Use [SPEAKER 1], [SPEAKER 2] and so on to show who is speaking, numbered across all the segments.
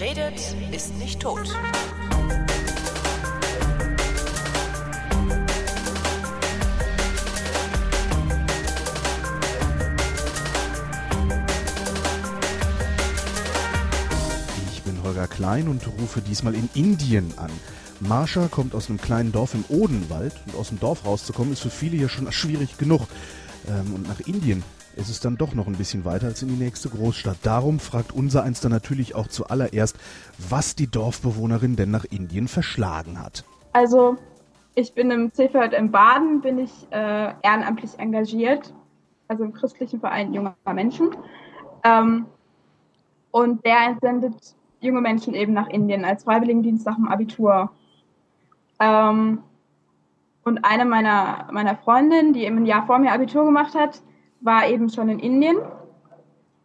[SPEAKER 1] Redet, ist nicht tot.
[SPEAKER 2] Ich bin Holger Klein und rufe diesmal in Indien an. Marsha kommt aus einem kleinen Dorf im Odenwald und aus dem Dorf rauszukommen ist für viele hier schon schwierig genug. Ähm, und nach Indien ist es dann doch noch ein bisschen weiter als in die nächste Großstadt. Darum fragt unser eins dann natürlich auch zuallererst, was die Dorfbewohnerin denn nach Indien verschlagen hat.
[SPEAKER 3] Also ich bin im CVJ in Baden, bin ich äh, ehrenamtlich engagiert, also im christlichen Verein junger Menschen. Ähm, und der entsendet junge Menschen eben nach Indien als Freiwilligendienst nach dem Abitur. Ähm, und eine meiner, meiner Freundinnen, die eben ein Jahr vor mir Abitur gemacht hat, war eben schon in Indien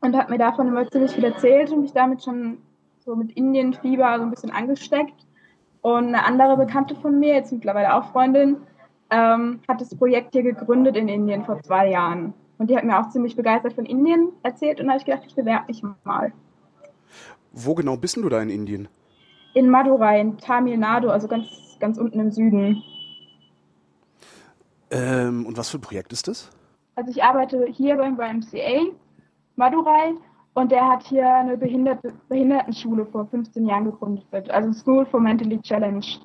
[SPEAKER 3] und hat mir davon immer ziemlich viel erzählt und mich damit schon so mit Indienfieber so ein bisschen angesteckt. Und eine andere Bekannte von mir, jetzt mittlerweile auch Freundin, ähm, hat das Projekt hier gegründet in Indien vor zwei Jahren. Und die hat mir auch ziemlich begeistert von Indien erzählt und da habe ich gedacht, ich bewerbe mich mal.
[SPEAKER 2] Wo genau bist du da in Indien?
[SPEAKER 3] In Madurai, in Tamil Nadu, also ganz, ganz unten im Süden.
[SPEAKER 2] Ähm, und was für ein Projekt ist das?
[SPEAKER 3] Also ich arbeite hier beim YMCA Madurai und der hat hier eine Behinderte, Behindertenschule vor 15 Jahren gegründet, also School for Mentally Challenged.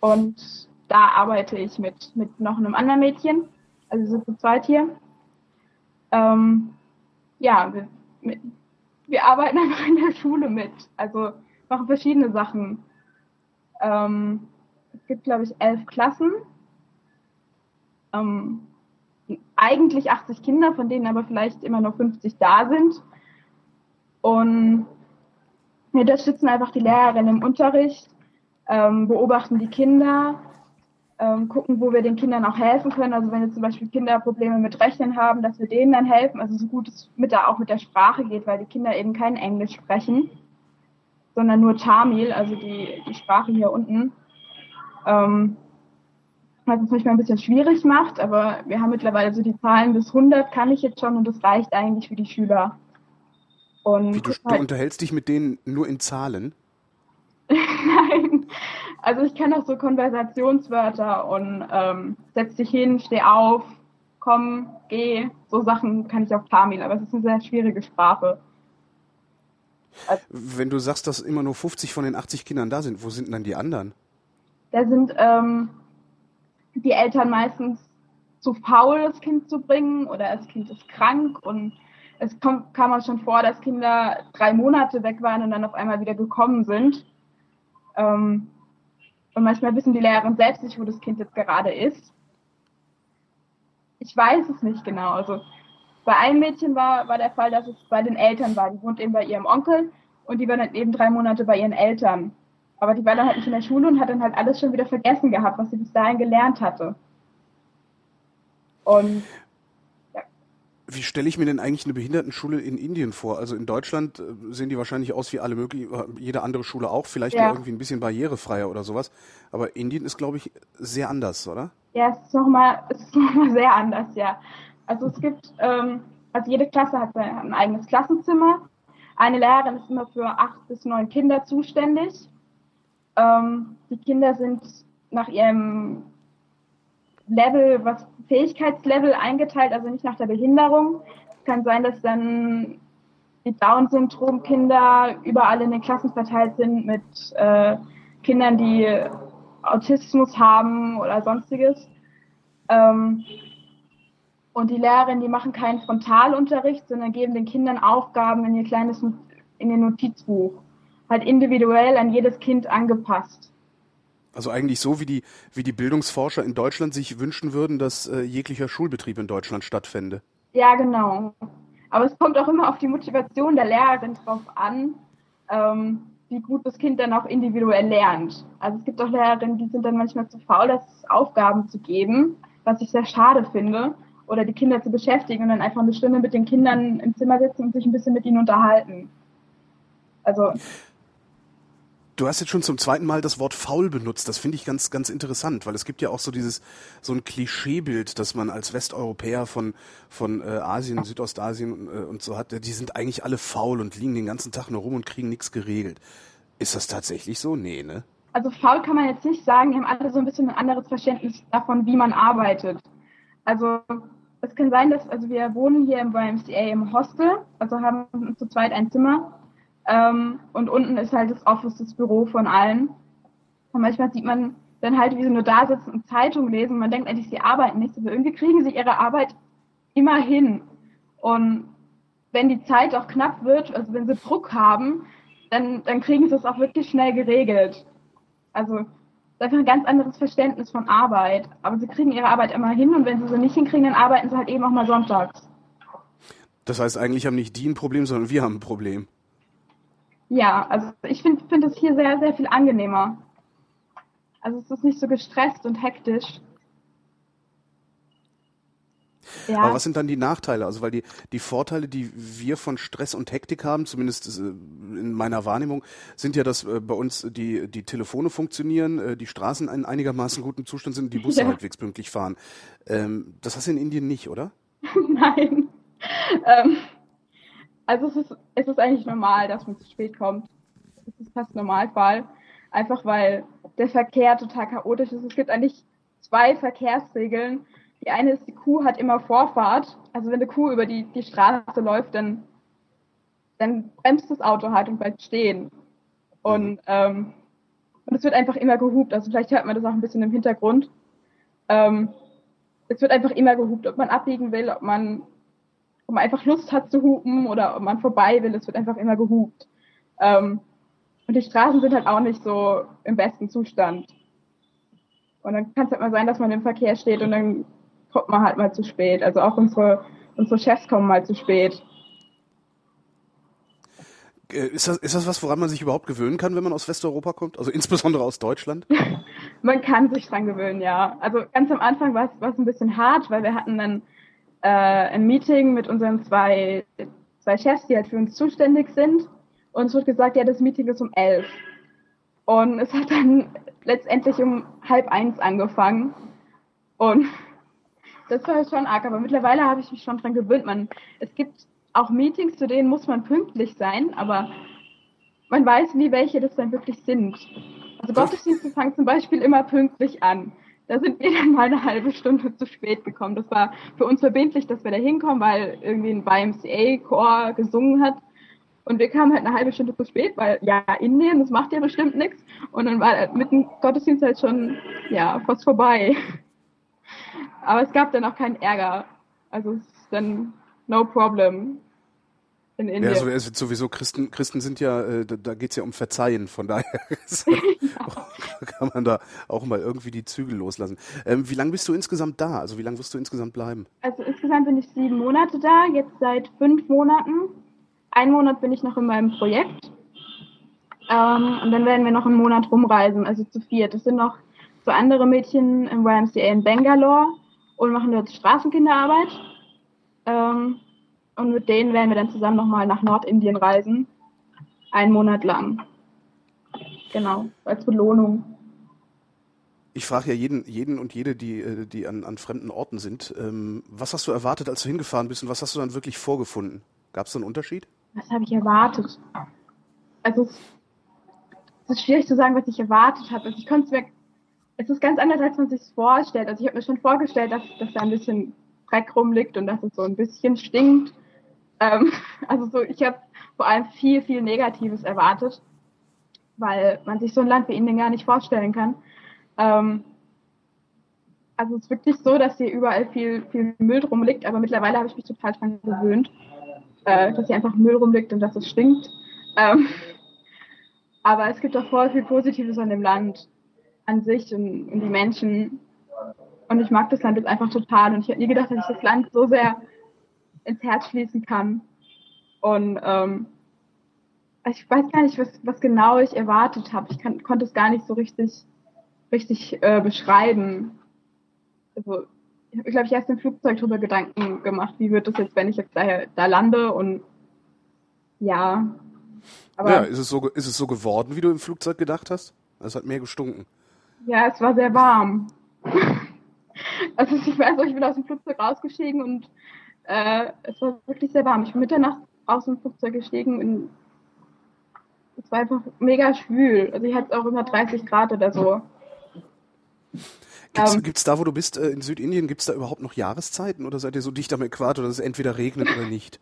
[SPEAKER 3] Und da arbeite ich mit, mit noch einem anderen Mädchen, also wir sind zu zweit hier. Ähm, ja, wir, mit, wir arbeiten einfach in der Schule mit, also machen verschiedene Sachen. Ähm, es gibt, glaube ich, elf Klassen. Ähm, eigentlich 80 Kinder, von denen aber vielleicht immer noch 50 da sind. Und wir unterstützen einfach die Lehrerin im Unterricht, ähm, beobachten die Kinder, ähm, gucken, wo wir den Kindern auch helfen können. Also wenn jetzt zum Beispiel Kinder Probleme mit Rechnen haben, dass wir denen dann helfen. Also so gut es mit da auch mit der Sprache geht, weil die Kinder eben kein Englisch sprechen, sondern nur Tamil, also die, die Sprache hier unten. Ähm, was es manchmal ein bisschen schwierig macht, aber wir haben mittlerweile so die Zahlen bis 100 kann ich jetzt schon und das reicht eigentlich für die Schüler.
[SPEAKER 2] Und Wie, du, halt, du unterhältst dich mit denen nur in Zahlen?
[SPEAKER 3] Nein, also ich kenne auch so Konversationswörter und ähm, setz dich hin, steh auf, komm, geh, so Sachen kann ich auf Tamil, aber es ist eine sehr schwierige Sprache.
[SPEAKER 2] Also, Wenn du sagst, dass immer nur 50 von den 80 Kindern da sind, wo sind dann die anderen?
[SPEAKER 3] Da sind ähm, die Eltern meistens zu faul, das Kind zu bringen oder das Kind ist krank und es kommt, kam auch schon vor, dass Kinder drei Monate weg waren und dann auf einmal wieder gekommen sind. Ähm, und manchmal wissen die Lehrerin selbst nicht, wo das Kind jetzt gerade ist. Ich weiß es nicht genau. Also bei einem Mädchen war, war der Fall, dass es bei den Eltern war. Die wohnt eben bei ihrem Onkel und die war dann eben drei Monate bei ihren Eltern. Aber die war dann halt nicht in der Schule und hat dann halt alles schon wieder vergessen gehabt, was sie bis dahin gelernt hatte.
[SPEAKER 2] Und. Wie stelle ich mir denn eigentlich eine Behindertenschule in Indien vor? Also in Deutschland äh, sehen die wahrscheinlich aus wie alle möglichen, äh, jede andere Schule auch, vielleicht ja. irgendwie ein bisschen barrierefreier oder sowas. Aber Indien ist, glaube ich, sehr anders, oder?
[SPEAKER 3] Ja, es ist nochmal noch sehr anders, ja. Also es gibt, ähm, also jede Klasse hat ein eigenes Klassenzimmer. Eine Lehrerin ist immer für acht bis neun Kinder zuständig. Ähm, die Kinder sind nach ihrem Level, was Fähigkeitslevel eingeteilt, also nicht nach der Behinderung. Es kann sein, dass dann die Down-Syndrom-Kinder überall in den Klassen verteilt sind mit äh, Kindern, die Autismus haben oder sonstiges. Ähm, und die Lehrerinnen, die machen keinen Frontalunterricht, sondern geben den Kindern Aufgaben in ihr kleines in ihr Notizbuch halt individuell an jedes Kind angepasst.
[SPEAKER 2] Also eigentlich so, wie die, wie die Bildungsforscher in Deutschland sich wünschen würden, dass äh, jeglicher Schulbetrieb in Deutschland stattfände.
[SPEAKER 3] Ja, genau. Aber es kommt auch immer auf die Motivation der Lehrerin drauf an, ähm, wie gut das Kind dann auch individuell lernt. Also es gibt auch Lehrerinnen, die sind dann manchmal zu faul, das Aufgaben zu geben, was ich sehr schade finde, oder die Kinder zu beschäftigen und dann einfach eine Stunde mit den Kindern im Zimmer sitzen und sich ein bisschen mit ihnen unterhalten. Also
[SPEAKER 2] Du hast jetzt schon zum zweiten Mal das Wort faul benutzt. Das finde ich ganz, ganz interessant, weil es gibt ja auch so dieses, so ein Klischeebild, dass man als Westeuropäer von, von äh, Asien, Südostasien äh, und so hat. Die sind eigentlich alle faul und liegen den ganzen Tag nur rum und kriegen nichts geregelt. Ist das tatsächlich so? Nee, ne?
[SPEAKER 3] Also faul kann man jetzt nicht sagen. Die haben alle so ein bisschen ein anderes Verständnis davon, wie man arbeitet. Also es kann sein, dass, also wir wohnen hier im YMCA im Hostel, also haben zu zweit ein Zimmer ähm, und unten ist halt das Office, das Büro von allen. Und manchmal sieht man dann halt, wie sie nur da sitzen und Zeitung lesen. Man denkt eigentlich, sie arbeiten nicht, aber irgendwie kriegen sie ihre Arbeit immer hin. Und wenn die Zeit auch knapp wird, also wenn sie Druck haben, dann, dann kriegen sie es auch wirklich schnell geregelt. Also das ist einfach ein ganz anderes Verständnis von Arbeit. Aber sie kriegen ihre Arbeit immer hin und wenn sie sie nicht hinkriegen, dann arbeiten sie halt eben auch mal sonntags.
[SPEAKER 2] Das heißt, eigentlich haben nicht die ein Problem, sondern wir haben ein Problem.
[SPEAKER 3] Ja, also ich finde find es hier sehr, sehr viel angenehmer. Also es ist nicht so gestresst und hektisch.
[SPEAKER 2] Ja. Aber was sind dann die Nachteile? Also weil die, die Vorteile, die wir von Stress und Hektik haben, zumindest äh, in meiner Wahrnehmung, sind ja, dass äh, bei uns die, die Telefone funktionieren, äh, die Straßen in einigermaßen gutem Zustand sind, die Busse ja. halbwegs pünktlich fahren. Ähm, das hast du in Indien nicht, oder?
[SPEAKER 3] Nein. Ähm, also es ist, es ist eigentlich normal, dass man zu spät kommt. Das ist fast Normalfall. Einfach weil der Verkehr total chaotisch ist. Es gibt eigentlich zwei Verkehrsregeln. Die eine ist, die Kuh hat immer Vorfahrt. Also wenn eine Kuh über die, die Straße läuft, dann, dann bremst das Auto halt und bleibt stehen. Und, ähm, und es wird einfach immer gehupt. Also vielleicht hört man das auch ein bisschen im Hintergrund. Ähm, es wird einfach immer gehupt, ob man abbiegen will, ob man ob man einfach Lust hat zu hupen oder ob man vorbei will, es wird einfach immer gehupt. Ähm, und die Straßen sind halt auch nicht so im besten Zustand. Und dann kann es halt mal sein, dass man im Verkehr steht und dann kommt man halt mal zu spät. Also auch unsere, unsere Chefs kommen mal zu spät.
[SPEAKER 2] Äh, ist das, ist das was, woran man sich überhaupt gewöhnen kann, wenn man aus Westeuropa kommt? Also insbesondere aus Deutschland?
[SPEAKER 3] man kann sich dran gewöhnen, ja. Also ganz am Anfang war es ein bisschen hart, weil wir hatten dann äh, ein Meeting mit unseren zwei, zwei Chefs, die halt für uns zuständig sind. Und es wird gesagt, ja, das Meeting ist um elf. Und es hat dann letztendlich um halb eins angefangen. Und das war schon arg, aber mittlerweile habe ich mich schon dran gewöhnt. Man, es gibt auch Meetings, zu denen muss man pünktlich sein, aber man weiß nie, welche das dann wirklich sind. Also Gottesdienste fangen zum Beispiel immer pünktlich an. Da sind wir dann mal eine halbe Stunde zu spät gekommen. Das war für uns verbindlich, dass wir da hinkommen, weil irgendwie ein YMCA-Chor gesungen hat. Und wir kamen halt eine halbe Stunde zu spät, weil ja, Indien, das macht ja bestimmt nichts. Und dann war mit dem Gottesdienst halt schon, ja, fast vorbei. Aber es gab dann auch keinen Ärger. Also es ist dann no problem
[SPEAKER 2] in Indien. Ja, also sowieso Christen, Christen sind ja, äh, da, da geht es ja um Verzeihen, von daher kann man da auch mal irgendwie die Zügel loslassen. Ähm, wie lange bist du insgesamt da? Also wie lange wirst du insgesamt bleiben?
[SPEAKER 3] Also insgesamt bin ich sieben Monate da, jetzt seit fünf Monaten. Ein Monat bin ich noch in meinem Projekt. Ähm, und dann werden wir noch einen Monat rumreisen, also zu viert. Es sind noch so andere Mädchen im YMCA in Bangalore und machen dort Straßenkinderarbeit. Ähm, und mit denen werden wir dann zusammen nochmal nach Nordindien reisen. Einen Monat lang. Genau, als Belohnung.
[SPEAKER 2] Ich frage ja jeden, jeden und jede, die, äh, die an, an fremden Orten sind, ähm, was hast du erwartet, als du hingefahren bist und was hast du dann wirklich vorgefunden? Gab es da einen Unterschied?
[SPEAKER 3] Was habe ich erwartet? Also es, es, ist schwierig zu sagen, was ich erwartet habe. Also ich konnte es mir, es ist ganz anders, als man sich vorstellt. Also ich habe mir schon vorgestellt, dass, dass da ein bisschen Dreck rumliegt und dass es so ein bisschen stinkt. Ähm, also so, ich habe vor allem viel, viel Negatives erwartet, weil man sich so ein Land wie Indien gar nicht vorstellen kann. Ähm, also es ist wirklich so, dass hier überall viel, viel Müll drum liegt, aber mittlerweile habe ich mich total dran gewöhnt, äh, dass hier einfach Müll rumliegt und dass es stinkt. Ähm, aber es gibt auch voll viel Positives an dem Land an sich und, und die Menschen. Und ich mag das Land jetzt einfach total. Und ich hätte nie gedacht, dass ich das Land so sehr ins Herz schließen kann. Und ähm, ich weiß gar nicht, was, was genau ich erwartet habe. Ich kann, konnte es gar nicht so richtig, richtig äh, beschreiben. Also ich habe, glaube ich, erst im Flugzeug darüber Gedanken gemacht, wie wird das jetzt, wenn ich jetzt da, da lande und ja,
[SPEAKER 2] Aber ja, ist es, so, ist es so geworden, wie du im Flugzeug gedacht hast? Es hat mehr gestunken.
[SPEAKER 3] Ja, es war sehr warm. also ich weiß ich bin aus dem Flugzeug rausgestiegen und äh, es war wirklich sehr warm. Ich bin Mitternacht aus dem Flugzeug gestiegen und es war einfach mega schwül. Also ich hatte auch immer 30 Grad oder so.
[SPEAKER 2] Gibt's, ähm, gibt's da, wo du bist, äh, in Südindien, gibt es da überhaupt noch Jahreszeiten oder seid ihr so dicht am Äquator, dass es entweder regnet oder nicht?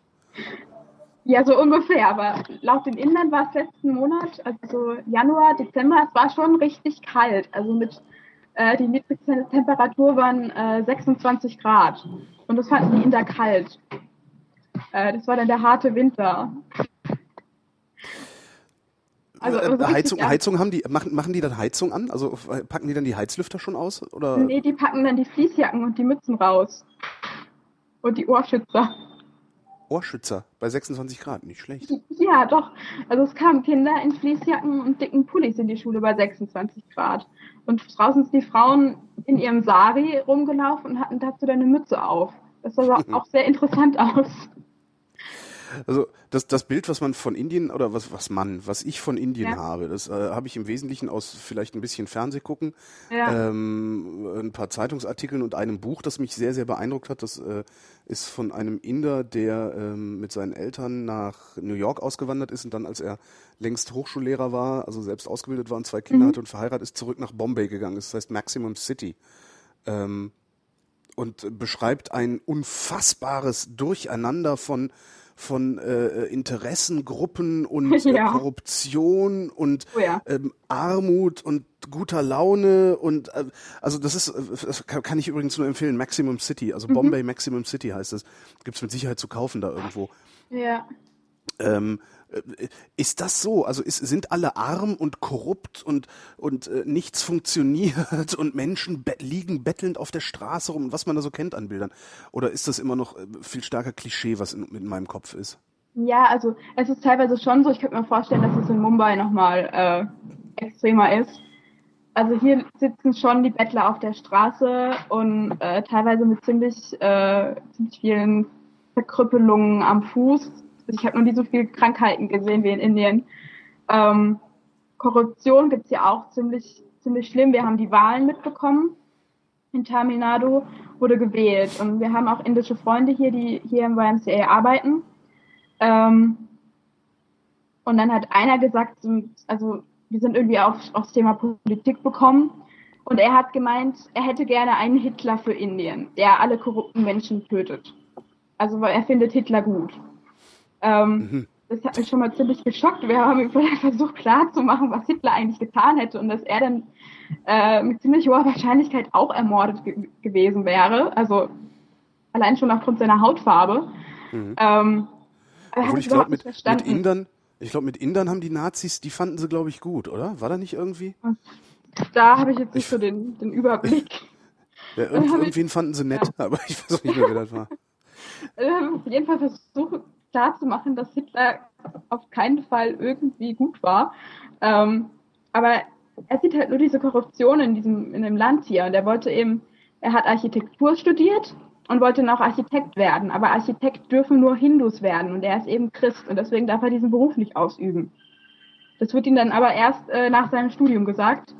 [SPEAKER 3] Ja, so ungefähr, aber laut den Indern war es letzten Monat, also Januar, Dezember, es war schon richtig kalt. Also mit äh, die niedrigste Temperatur waren äh, 26 Grad. Und das fanden die Inder kalt. Äh, das war dann der harte Winter.
[SPEAKER 2] Also, äh, Heizung, Heizung haben die, machen, machen die dann Heizung an? Also packen die dann die Heizlüfter schon aus? Oder?
[SPEAKER 3] Nee, die packen dann die Fließjacken und die Mützen raus. Und die Ohrschützer.
[SPEAKER 2] Ohrschützer bei 26 Grad, nicht schlecht.
[SPEAKER 3] Ja, doch. Also es kamen Kinder in Fließjacken und dicken Pullis in die Schule bei 26 Grad. Und draußen sind die Frauen in ihrem Sari rumgelaufen und hatten dazu dann eine Mütze auf. Das sah auch sehr interessant aus.
[SPEAKER 2] Also das, das Bild, was man von Indien oder was, was man, was ich von Indien ja. habe, das äh, habe ich im Wesentlichen aus vielleicht ein bisschen Fernsehgucken, ja. ähm, ein paar Zeitungsartikeln und einem Buch, das mich sehr, sehr beeindruckt hat. Das äh, ist von einem Inder, der ähm, mit seinen Eltern nach New York ausgewandert ist und dann, als er längst Hochschullehrer war, also selbst ausgebildet war und zwei Kinder mhm. hatte und verheiratet ist, zurück nach Bombay gegangen ist. Das heißt Maximum City. Ähm, und beschreibt ein unfassbares Durcheinander von von äh, Interessengruppen und äh, ja. Korruption und oh ja. ähm, Armut und guter Laune und äh, also das ist, äh, das kann ich übrigens nur empfehlen, Maximum City, also mhm. Bombay Maximum City heißt es, gibt's mit Sicherheit zu kaufen da irgendwo.
[SPEAKER 3] Ja.
[SPEAKER 2] Ähm, äh, ist das so? Also ist, sind alle arm und korrupt und, und äh, nichts funktioniert und Menschen be liegen bettelnd auf der Straße rum, was man da so kennt an Bildern? Oder ist das immer noch äh, viel stärker Klischee, was in, in meinem Kopf ist?
[SPEAKER 3] Ja, also es ist teilweise schon so. Ich könnte mir vorstellen, dass es in Mumbai nochmal äh, extremer ist. Also hier sitzen schon die Bettler auf der Straße und äh, teilweise mit ziemlich, äh, ziemlich vielen Verkrüppelungen am Fuß ich habe noch nie so viele Krankheiten gesehen wie in Indien. Ähm, Korruption gibt's ja auch ziemlich, ziemlich schlimm. Wir haben die Wahlen mitbekommen. In Tamil Nadu wurde gewählt. Und wir haben auch indische Freunde hier, die hier im YMCA arbeiten. Ähm, und dann hat einer gesagt, also wir sind irgendwie auf, aufs Thema Politik bekommen. Und er hat gemeint, er hätte gerne einen Hitler für Indien, der alle korrupten Menschen tötet. Also er findet Hitler gut. Ähm, mhm. Das hat mich schon mal ziemlich geschockt. Wir haben ihm versucht klarzumachen, was Hitler eigentlich getan hätte und dass er dann äh, mit ziemlich hoher Wahrscheinlichkeit auch ermordet ge gewesen wäre. Also allein schon aufgrund seiner Hautfarbe.
[SPEAKER 2] Mhm. Ähm, Obwohl ich glaube, mit, mit Indern, ich glaube, mit Indern haben die Nazis, die fanden sie, glaube ich, gut, oder? War da nicht irgendwie?
[SPEAKER 3] Da habe ich jetzt nicht ich, so den, den Überblick.
[SPEAKER 2] Ja, irgend, irgendwen fanden sie nett, ja. aber ich weiß auch nicht mehr, wer das war.
[SPEAKER 3] Wir haben auf jeden Fall versucht, klar zu machen, dass Hitler auf keinen Fall irgendwie gut war. Ähm, aber er sieht halt nur diese Korruption in diesem, in dem Land hier. Und er wollte eben, er hat Architektur studiert und wollte dann auch Architekt werden. Aber Architekt dürfen nur Hindus werden und er ist eben Christ und deswegen darf er diesen Beruf nicht ausüben. Das wird ihm dann aber erst äh, nach seinem Studium gesagt.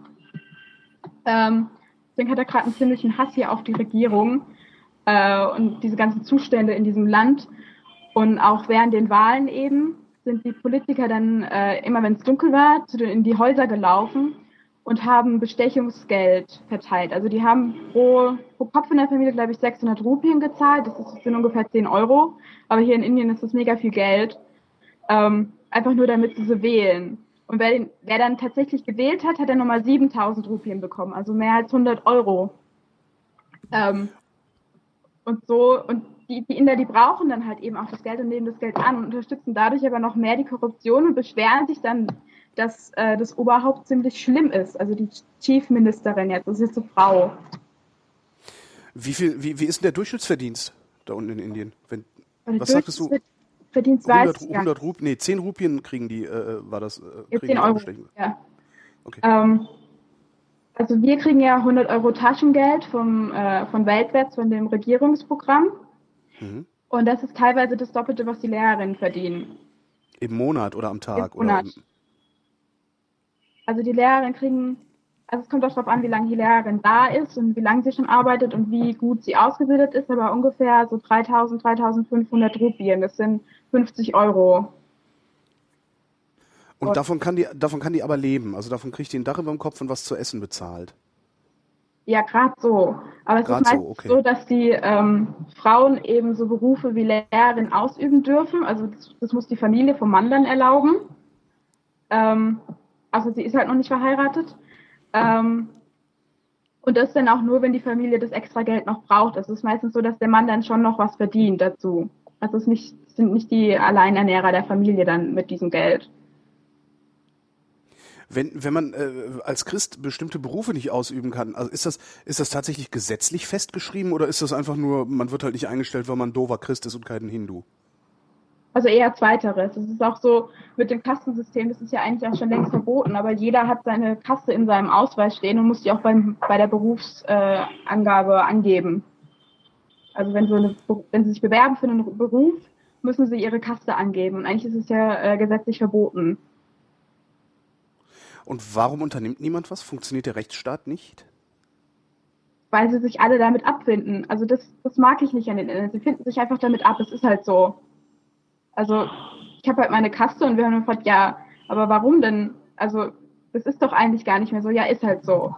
[SPEAKER 3] Ähm, deswegen hat er gerade einen ziemlichen Hass hier auf die Regierung äh, und diese ganzen Zustände in diesem Land. Und auch während den Wahlen eben sind die Politiker dann äh, immer, wenn es dunkel war, in die Häuser gelaufen und haben Bestechungsgeld verteilt. Also die haben pro, pro Kopf in der Familie, glaube ich, 600 Rupien gezahlt. Das sind ungefähr 10 Euro. Aber hier in Indien ist das mega viel Geld. Ähm, einfach nur, damit sie sie wählen. Und wer, wer dann tatsächlich gewählt hat, hat dann nochmal 7000 Rupien bekommen. Also mehr als 100 Euro. Ähm, und so, und die, die Inder, die brauchen dann halt eben auch das Geld und nehmen das Geld an und unterstützen dadurch aber noch mehr die Korruption und beschweren sich dann, dass äh, das Oberhaupt ziemlich schlimm ist. Also die Chief Ministerin jetzt, das ist jetzt eine Frau.
[SPEAKER 2] Wie viel, wie, wie ist denn der Durchschnittsverdienst da unten in Indien? Wenn, was sagtest du?
[SPEAKER 3] Verdienst
[SPEAKER 2] 100, 100 Rupien, nee, 10 Rupien kriegen die, äh, war das? Äh,
[SPEAKER 3] 10 Euro, ja. Okay. Ähm, also wir kriegen ja 100 Euro Taschengeld vom, äh, von Weltwärts, von dem Regierungsprogramm. Mhm. Und das ist teilweise das Doppelte, was die Lehrerinnen verdienen.
[SPEAKER 2] Im Monat oder am Tag?
[SPEAKER 3] Im Monat. Oder? Also die Lehrerinnen kriegen, also es kommt auch darauf an, wie lange die Lehrerin da ist und wie lange sie schon arbeitet und wie gut sie ausgebildet ist, aber ungefähr so 3000, 3500 Rupien, das sind 50 Euro.
[SPEAKER 2] Und, und davon, kann die, davon kann die aber leben, also davon kriegt die ein Dach über dem Kopf und was zu essen bezahlt.
[SPEAKER 3] Ja, gerade so. Aber es grad ist so, okay. so, dass die ähm, Frauen eben so Berufe wie Lehrerin ausüben dürfen. Also das, das muss die Familie vom Mann dann erlauben. Ähm, also sie ist halt noch nicht verheiratet. Ähm, und das dann auch nur, wenn die Familie das extra Geld noch braucht. Es ist meistens so, dass der Mann dann schon noch was verdient dazu. Also es nicht, sind nicht die Alleinernährer der Familie dann mit diesem Geld.
[SPEAKER 2] Wenn, wenn man äh, als Christ bestimmte Berufe nicht ausüben kann, also ist das, ist das tatsächlich gesetzlich festgeschrieben oder ist das einfach nur, man wird halt nicht eingestellt, weil man dover Christ ist und kein Hindu?
[SPEAKER 3] Also eher zweiteres. Es ist auch so mit dem Kastensystem, das ist ja eigentlich auch schon längst verboten, aber jeder hat seine Kaste in seinem Ausweis stehen und muss die auch beim, bei der Berufsangabe äh, angeben. Also wenn, so eine, wenn sie sich bewerben für einen Beruf, müssen sie ihre Kaste angeben. Und eigentlich ist es ja äh, gesetzlich verboten.
[SPEAKER 2] Und warum unternimmt niemand was? Funktioniert der Rechtsstaat nicht?
[SPEAKER 3] Weil sie sich alle damit abfinden. Also das, das mag ich nicht an den Enden. Sie finden sich einfach damit ab. Es ist halt so. Also ich habe halt meine Kaste und wir haben gefragt, ja, aber warum denn? Also das ist doch eigentlich gar nicht mehr so. Ja, ist halt so.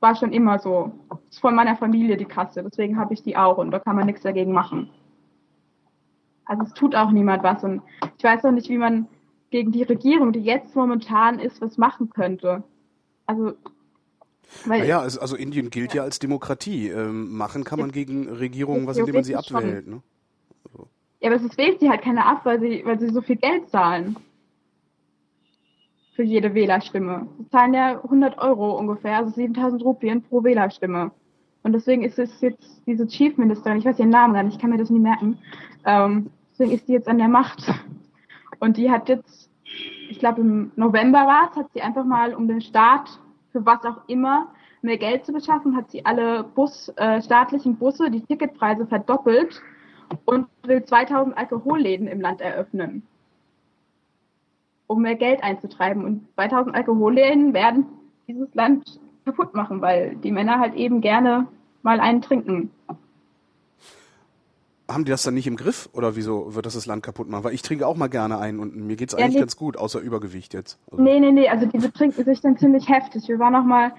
[SPEAKER 3] War schon immer so. Das ist von meiner Familie die Kaste. Deswegen habe ich die auch und da kann man nichts dagegen machen. Also es tut auch niemand was und ich weiß auch nicht, wie man gegen die Regierung, die jetzt momentan ist, was machen könnte. Also
[SPEAKER 2] weil, naja, also Indien gilt ja, ja als Demokratie. Ähm, machen kann man gegen Regierungen, was indem man sie abwählt. Ne?
[SPEAKER 3] Also. Ja, aber es wählt sie halt keiner ab, weil sie, weil sie so viel Geld zahlen. Für jede Wählerstimme. Sie zahlen ja 100 Euro ungefähr, also 7000 Rupien pro Wählerstimme. Und deswegen ist es jetzt diese Chief Ministerin, ich weiß ihren Namen gar nicht, ich kann mir das nie merken, ähm, deswegen ist sie jetzt an der Macht. Und die hat jetzt, ich glaube im November war es, hat sie einfach mal um den Staat, für was auch immer, mehr Geld zu beschaffen, hat sie alle Bus, äh, staatlichen Busse, die Ticketpreise verdoppelt und will 2000 Alkoholläden im Land eröffnen, um mehr Geld einzutreiben. Und 2000 Alkoholläden werden dieses Land kaputt machen, weil die Männer halt eben gerne mal einen trinken
[SPEAKER 2] haben die das dann nicht im Griff oder wieso wird das das Land kaputt machen? Weil ich trinke auch mal gerne ein und mir geht's eigentlich ja, nee. ganz gut, außer Übergewicht jetzt.
[SPEAKER 3] Also. Nee, nee, nee, also die betrinken sich dann ziemlich heftig. Wir waren auch mal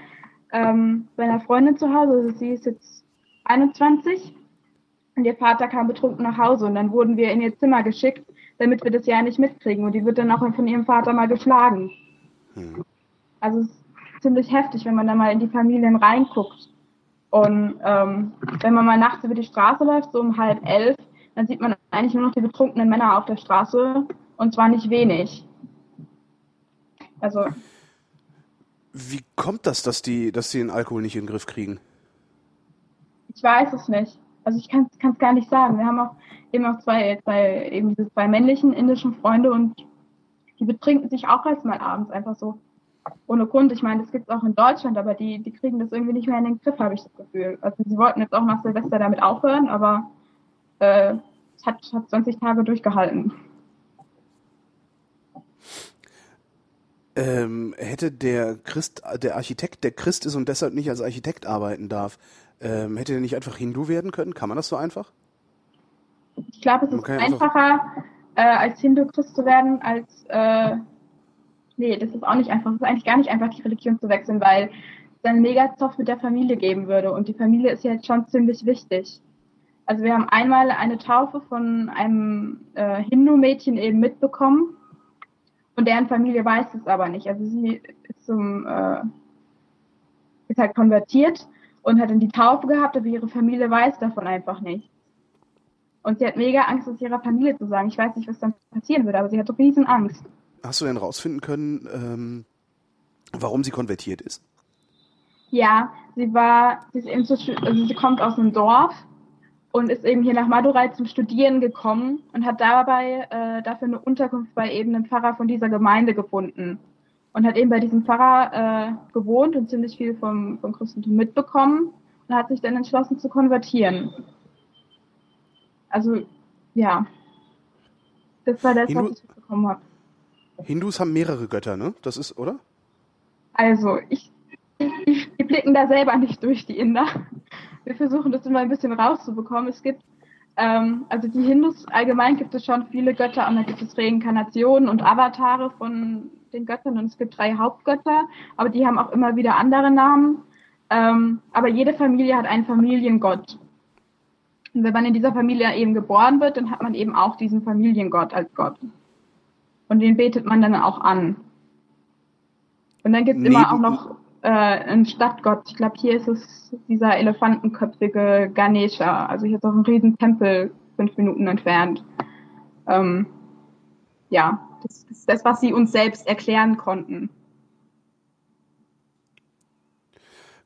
[SPEAKER 3] ähm, bei einer Freundin zu Hause, also sie ist jetzt 21 und ihr Vater kam betrunken nach Hause und dann wurden wir in ihr Zimmer geschickt, damit wir das ja nicht mitkriegen und die wird dann auch von ihrem Vater mal geschlagen. Hm. Also es ist ziemlich heftig, wenn man da mal in die Familien reinguckt. Und ähm, wenn man mal nachts über die Straße läuft, so um halb elf, dann sieht man eigentlich nur noch die betrunkenen Männer auf der Straße und zwar nicht wenig. Also.
[SPEAKER 2] Wie kommt das, dass die, dass sie den Alkohol nicht in den Griff kriegen?
[SPEAKER 3] Ich weiß es nicht. Also ich kann es gar nicht sagen. Wir haben auch eben auch zwei, zwei, eben diese zwei männlichen indischen Freunde und die betrinken sich auch erstmal abends einfach so ohne Grund. Ich meine, das gibt es auch in Deutschland, aber die, die kriegen das irgendwie nicht mehr in den Griff, habe ich das Gefühl. Also sie wollten jetzt auch nach Silvester damit aufhören, aber äh, es hat, hat 20 Tage durchgehalten.
[SPEAKER 2] Ähm, hätte der Christ, der Architekt, der Christ ist und deshalb nicht als Architekt arbeiten darf, ähm, hätte der nicht einfach Hindu werden können? Kann man das so einfach?
[SPEAKER 3] Ich glaube, es ist einfacher, äh, als Hindu-Christ zu werden, als äh, nee, das ist auch nicht einfach. Es ist eigentlich gar nicht einfach, die Religion zu wechseln, weil es einen Megazoff mit der Familie geben würde. Und die Familie ist ja jetzt schon ziemlich wichtig. Also wir haben einmal eine Taufe von einem äh, Hindu-Mädchen eben mitbekommen und deren Familie weiß es aber nicht. Also sie ist zum äh, ist halt konvertiert und hat dann die Taufe gehabt, aber ihre Familie weiß davon einfach nicht. Und sie hat mega Angst, es ihrer Familie zu sagen. Ich weiß nicht, was dann passieren würde, aber sie hat riesen Angst.
[SPEAKER 2] Hast du denn rausfinden können, ähm, warum sie konvertiert ist?
[SPEAKER 3] Ja, sie war, sie, ist eben zu, also sie kommt aus einem Dorf und ist eben hier nach Madurai zum Studieren gekommen und hat dabei äh, dafür eine Unterkunft bei eben einem Pfarrer von dieser Gemeinde gefunden und hat eben bei diesem Pfarrer äh, gewohnt und ziemlich viel vom, vom Christentum mitbekommen und hat sich dann entschlossen zu konvertieren. Also ja, das war das, was ich mitbekommen habe.
[SPEAKER 2] Hindus haben mehrere Götter, ne? Das ist, oder?
[SPEAKER 3] Also, ich, ich, die blicken da selber nicht durch, die Inder. Wir versuchen das immer ein bisschen rauszubekommen. Es gibt, ähm, also die Hindus allgemein gibt es schon viele Götter und da gibt es Reinkarnationen und Avatare von den Göttern und es gibt drei Hauptgötter, aber die haben auch immer wieder andere Namen. Ähm, aber jede Familie hat einen Familiengott. Und wenn man in dieser Familie eben geboren wird, dann hat man eben auch diesen Familiengott als Gott. Und den betet man dann auch an. Und dann gibt es immer auch noch äh, einen Stadtgott. Ich glaube, hier ist es dieser elefantenköpfige Ganesha. Also hier ist auch ein riesen Tempel fünf Minuten entfernt. Ähm, ja, das ist das, was sie uns selbst erklären konnten.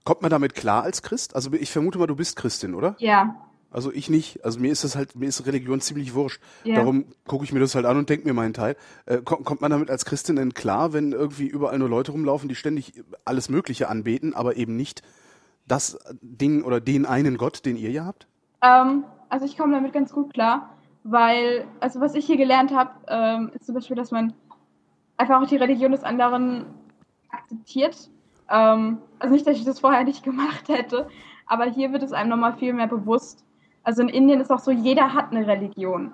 [SPEAKER 2] Kommt man damit klar als Christ? Also ich vermute mal, du bist Christin, oder?
[SPEAKER 3] Ja.
[SPEAKER 2] Also ich nicht. Also mir ist das halt, mir ist Religion ziemlich wurscht.
[SPEAKER 3] Ja.
[SPEAKER 2] Darum gucke ich mir das halt an und denke mir meinen Teil. Äh, kommt, kommt man damit als Christin denn klar, wenn irgendwie überall nur Leute rumlaufen, die ständig alles Mögliche anbeten, aber eben nicht das Ding oder den einen Gott, den ihr ja habt?
[SPEAKER 3] Ähm, also ich komme damit ganz gut klar, weil, also was ich hier gelernt habe, ähm, ist zum Beispiel, dass man einfach auch die Religion des anderen akzeptiert. Ähm, also nicht, dass ich das vorher nicht gemacht hätte, aber hier wird es einem nochmal viel mehr bewusst. Also in Indien ist auch so, jeder hat eine Religion.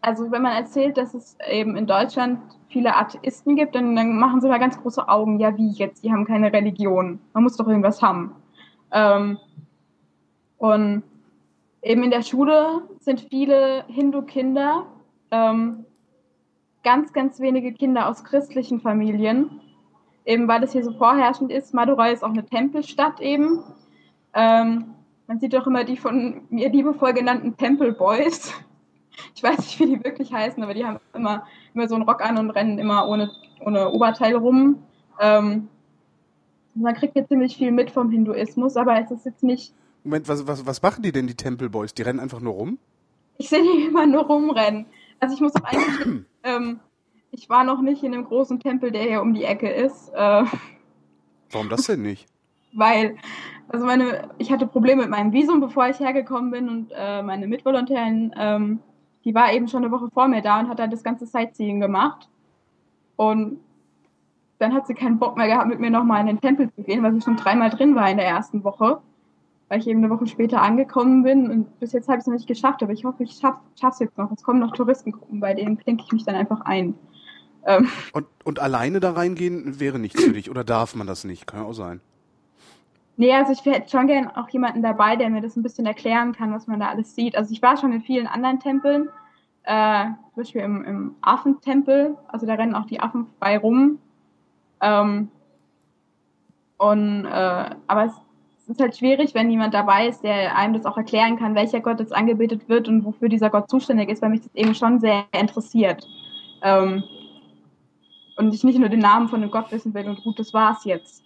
[SPEAKER 3] Also wenn man erzählt, dass es eben in Deutschland viele Atheisten gibt, dann, dann machen sie mal ganz große Augen. Ja, wie jetzt? Die haben keine Religion. Man muss doch irgendwas haben. Ähm, und eben in der Schule sind viele Hindu-Kinder, ähm, ganz, ganz wenige Kinder aus christlichen Familien, eben weil es hier so vorherrschend ist. Madurai ist auch eine Tempelstadt eben. Ähm, man sieht doch immer die von mir liebevoll genannten Temple Boys. Ich weiß nicht, wie die wirklich heißen, aber die haben immer, immer so einen Rock an und rennen immer ohne, ohne Oberteil rum. Ähm, man kriegt jetzt ziemlich viel mit vom Hinduismus, aber es ist jetzt nicht.
[SPEAKER 2] Moment, was, was, was machen die denn, die Temple Boys? Die rennen einfach nur rum?
[SPEAKER 3] Ich sehe die immer nur rumrennen. Also ich muss auch eigentlich. ähm, ich war noch nicht in einem großen Tempel, der hier um die Ecke ist. Äh,
[SPEAKER 2] Warum das denn nicht?
[SPEAKER 3] Weil, also meine, ich hatte Probleme mit meinem Visum, bevor ich hergekommen bin und äh, meine Mitvolontärin, ähm, die war eben schon eine Woche vor mir da und hat da das ganze Sightseeing gemacht. Und dann hat sie keinen Bock mehr gehabt, mit mir nochmal in den Tempel zu gehen, weil sie schon dreimal drin war in der ersten Woche, weil ich eben eine Woche später angekommen bin und bis jetzt habe ich es noch nicht geschafft, aber ich hoffe, ich schaff, schaff's jetzt noch. Es kommen noch Touristengruppen, bei denen klinke ich mich dann einfach ein. Ähm,
[SPEAKER 2] Und, und alleine da reingehen wäre nichts für dich oder darf man das nicht? Kann ja auch sein.
[SPEAKER 3] Nee, also ich hätte schon gern auch jemanden dabei, der mir das ein bisschen erklären kann, was man da alles sieht. Also ich war schon in vielen anderen Tempeln, äh, zum Beispiel im, im Affentempel, also da rennen auch die Affen frei rum. Ähm, und äh, aber es, ist halt schwierig, wenn jemand dabei ist, der einem das auch erklären kann, welcher Gott jetzt angebetet wird und wofür dieser Gott zuständig ist, weil mich das eben schon sehr interessiert. Ähm, und ich nicht nur den Namen von dem Gott wissen will und gut, das war's jetzt.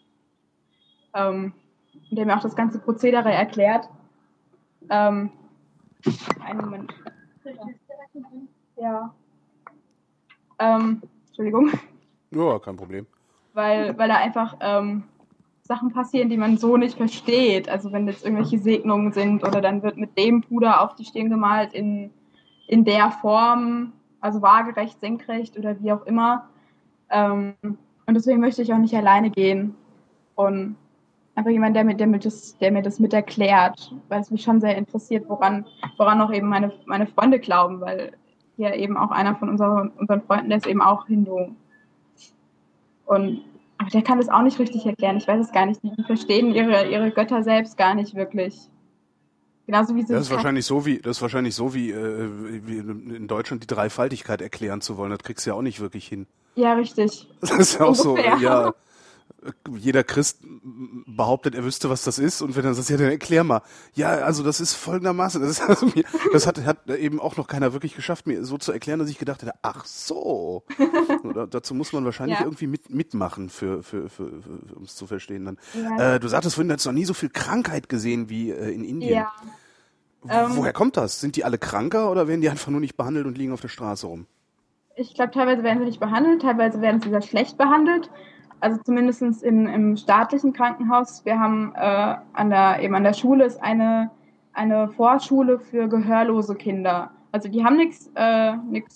[SPEAKER 3] Ähm, der mir auch das ganze Prozedere erklärt. Ähm, einen Moment. Ja. Ähm, Entschuldigung.
[SPEAKER 2] Ja, kein Problem.
[SPEAKER 3] Weil, weil da einfach ähm, Sachen passieren, die man so nicht versteht. Also wenn jetzt irgendwelche Segnungen sind oder dann wird mit dem Puder auf die Stirn gemalt in, in der Form, also waagerecht, senkrecht oder wie auch immer. Ähm, und deswegen möchte ich auch nicht alleine gehen. Und einfach jemand, der mir, der mir, das, der mir das mit erklärt, weil es mich schon sehr interessiert, woran, woran auch eben meine, meine Freunde glauben, weil hier eben auch einer von unseren, unseren Freunden, der ist eben auch Hindu. Und aber der kann das auch nicht richtig erklären. Ich weiß es gar nicht. Die verstehen ihre, ihre Götter selbst gar nicht wirklich. Genauso wie sie
[SPEAKER 2] Das ist wahrscheinlich so wie, das ist wahrscheinlich so wie, äh, wie in Deutschland die Dreifaltigkeit erklären zu wollen. Das kriegst du ja auch nicht wirklich hin.
[SPEAKER 3] Ja, richtig.
[SPEAKER 2] Das ist ja auch so,
[SPEAKER 3] Ungefähr.
[SPEAKER 2] ja. Jeder Christ behauptet, er wüsste, was das ist, und wenn er sagt, ja, dann erklär mal. Ja, also das ist folgendermaßen, das, ist also mir, das hat, hat eben auch noch keiner wirklich geschafft, mir so zu erklären, dass ich gedacht hätte, ach so. Oder, dazu muss man wahrscheinlich
[SPEAKER 3] Ja.
[SPEAKER 2] irgendwie mit, mitmachen, für, für, für, um es zu verstehen dann.
[SPEAKER 3] Ja.
[SPEAKER 2] Äh, du sagtest vorhin, du hast noch nie so viel Krankheit gesehen wie äh, in Indien.
[SPEAKER 3] Ja. ähm,
[SPEAKER 2] Woher kommt das? Sind die alle kranker oder werden die einfach nur nicht behandelt und liegen auf der Straße rum?
[SPEAKER 3] Ich glaube, teilweise werden sie nicht behandelt, teilweise werden sie sehr schlecht behandelt. Also zumindest in, im staatlichen Krankenhaus. Wir haben äh, an der, eben an der Schule ist eine, eine Vorschule für gehörlose Kinder. also die haben nichts äh,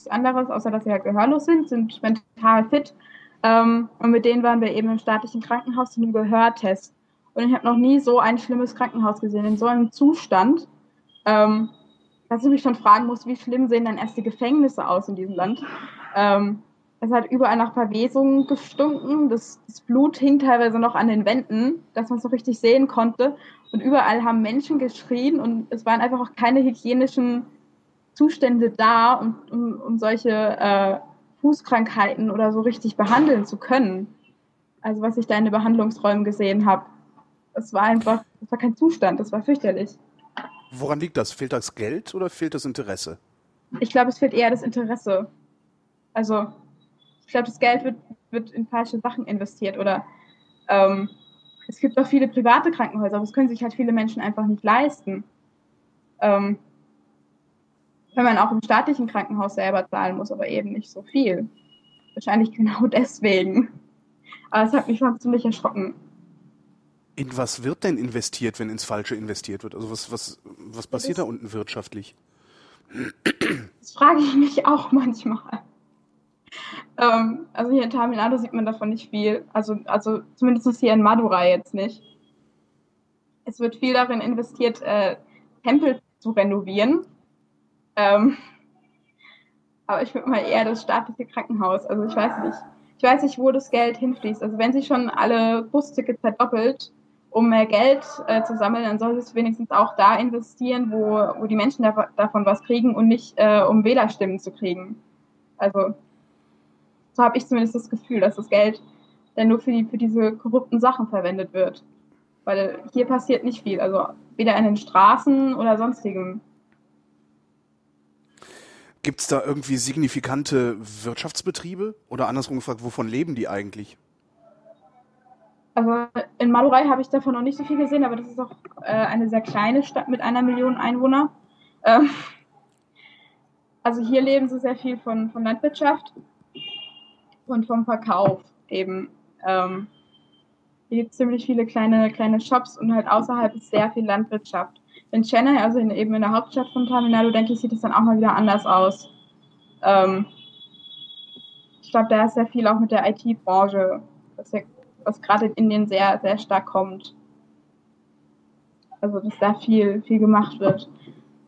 [SPEAKER 3] anderes, außer dass sie halt gehörlos sind, sind mental fit. Ähm, und mit denen waren wir eben im staatlichen Krankenhaus zu einem Gehörtest. Und ich habe noch nie so ein schlimmes Krankenhaus gesehen, in so einem Zustand, ähm, dass ich mich schon fragen muss, wie schlimm sehen dann erst die Gefängnisse aus in diesem Land. Ähm, es hat überall nach Verwesung gestunken. Das, das, Blut hing teilweise noch an den Wänden, dass man es so richtig sehen konnte. Und überall haben Menschen geschrien und es waren einfach auch keine hygienischen Zustände da, um, um, um solche äh, Fußkrankheiten oder so richtig behandeln zu können. Also was ich da in den Behandlungsräumen gesehen habe. Es war einfach, es war kein Zustand, das war fürchterlich.
[SPEAKER 2] Woran liegt das? Fehlt das Geld oder fehlt das Interesse?
[SPEAKER 3] Ich glaube, es fehlt eher das Interesse. Also, ich glaube, das Geld wird, wird in falsche Sachen investiert oder ähm, es gibt auch viele private Krankenhäuser, aber das können sich halt viele Menschen einfach nicht leisten. Ähm, wenn man auch im staatlichen Krankenhaus selber zahlen muss, aber eben nicht so viel. Wahrscheinlich genau deswegen. Aber es hat mich schon ziemlich erschrocken.
[SPEAKER 2] In was wird denn investiert, wenn ins Falsche investiert wird? Also was, was, was passiert das, da unten wirtschaftlich?
[SPEAKER 3] Das frage ich mich auch manchmal. Ähm, also hier in Tamil Nadu sieht man davon nicht viel. Also, also zumindest hier in Madurai jetzt nicht. Es wird viel darin investiert, äh, Tempel zu renovieren. Ähm, aber ich würde mal eher das staatliche Krankenhaus. Also ich weiß nicht. Ich weiß nicht, wo das Geld hinfließt. Also wenn sie schon alle Bustickets verdoppelt, um mehr Geld äh, zu sammeln, dann soll es wenigstens auch da investieren, wo, wo die Menschen da, davon was kriegen und nicht äh, um Wählerstimmen zu kriegen. Also so habe ich zumindest das Gefühl, dass das Geld dann nur für, die, für diese korrupten Sachen verwendet wird. Weil hier passiert nicht viel, also weder in den Straßen oder sonstigem.
[SPEAKER 2] Gibt es da irgendwie signifikante Wirtschaftsbetriebe? Oder andersrum gefragt, wovon leben die eigentlich?
[SPEAKER 3] Also in Madurai habe ich davon noch nicht so viel gesehen, aber das ist auch äh, eine sehr kleine Stadt mit einer Million Einwohner. Ähm, also hier leben sie sehr viel von, von Landwirtschaft und vom Verkauf eben. Ähm, hier gibt es ziemlich viele kleine, kleine Shops und halt außerhalb ist sehr viel Landwirtschaft. In Chennai, also in, eben in der Hauptstadt von Tamil Nadu, denke ich, sieht es dann auch mal wieder anders aus. Ähm, ich glaube, da ist sehr viel auch mit der IT-Branche, was, ja, was gerade in Indien sehr, sehr stark kommt. Also, dass da viel, viel gemacht wird.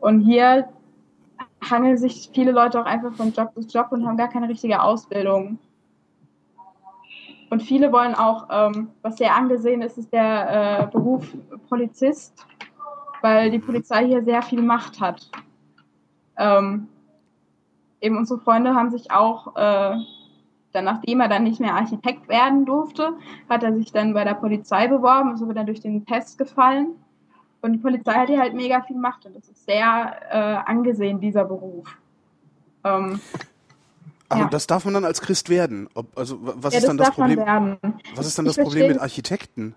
[SPEAKER 3] Und hier hangeln sich viele Leute auch einfach von Job zu Job und haben gar keine richtige Ausbildung. Und viele wollen auch, ähm, was sehr angesehen ist, ist der äh, Beruf Polizist, weil die Polizei hier sehr viel Macht hat. Ähm, eben unsere Freunde haben sich auch, äh, dann nachdem er dann nicht mehr Architekt werden durfte, hat er sich dann bei der Polizei beworben, ist aber dann durch den Test gefallen. Und die Polizei hat hier halt mega viel Macht und das ist sehr äh, angesehen, dieser Beruf.
[SPEAKER 2] Ähm, aber ja. das darf man dann als Christ werden. Ob, also was ja, ist dann das Problem? Was ist dann das Problem mit Architekten?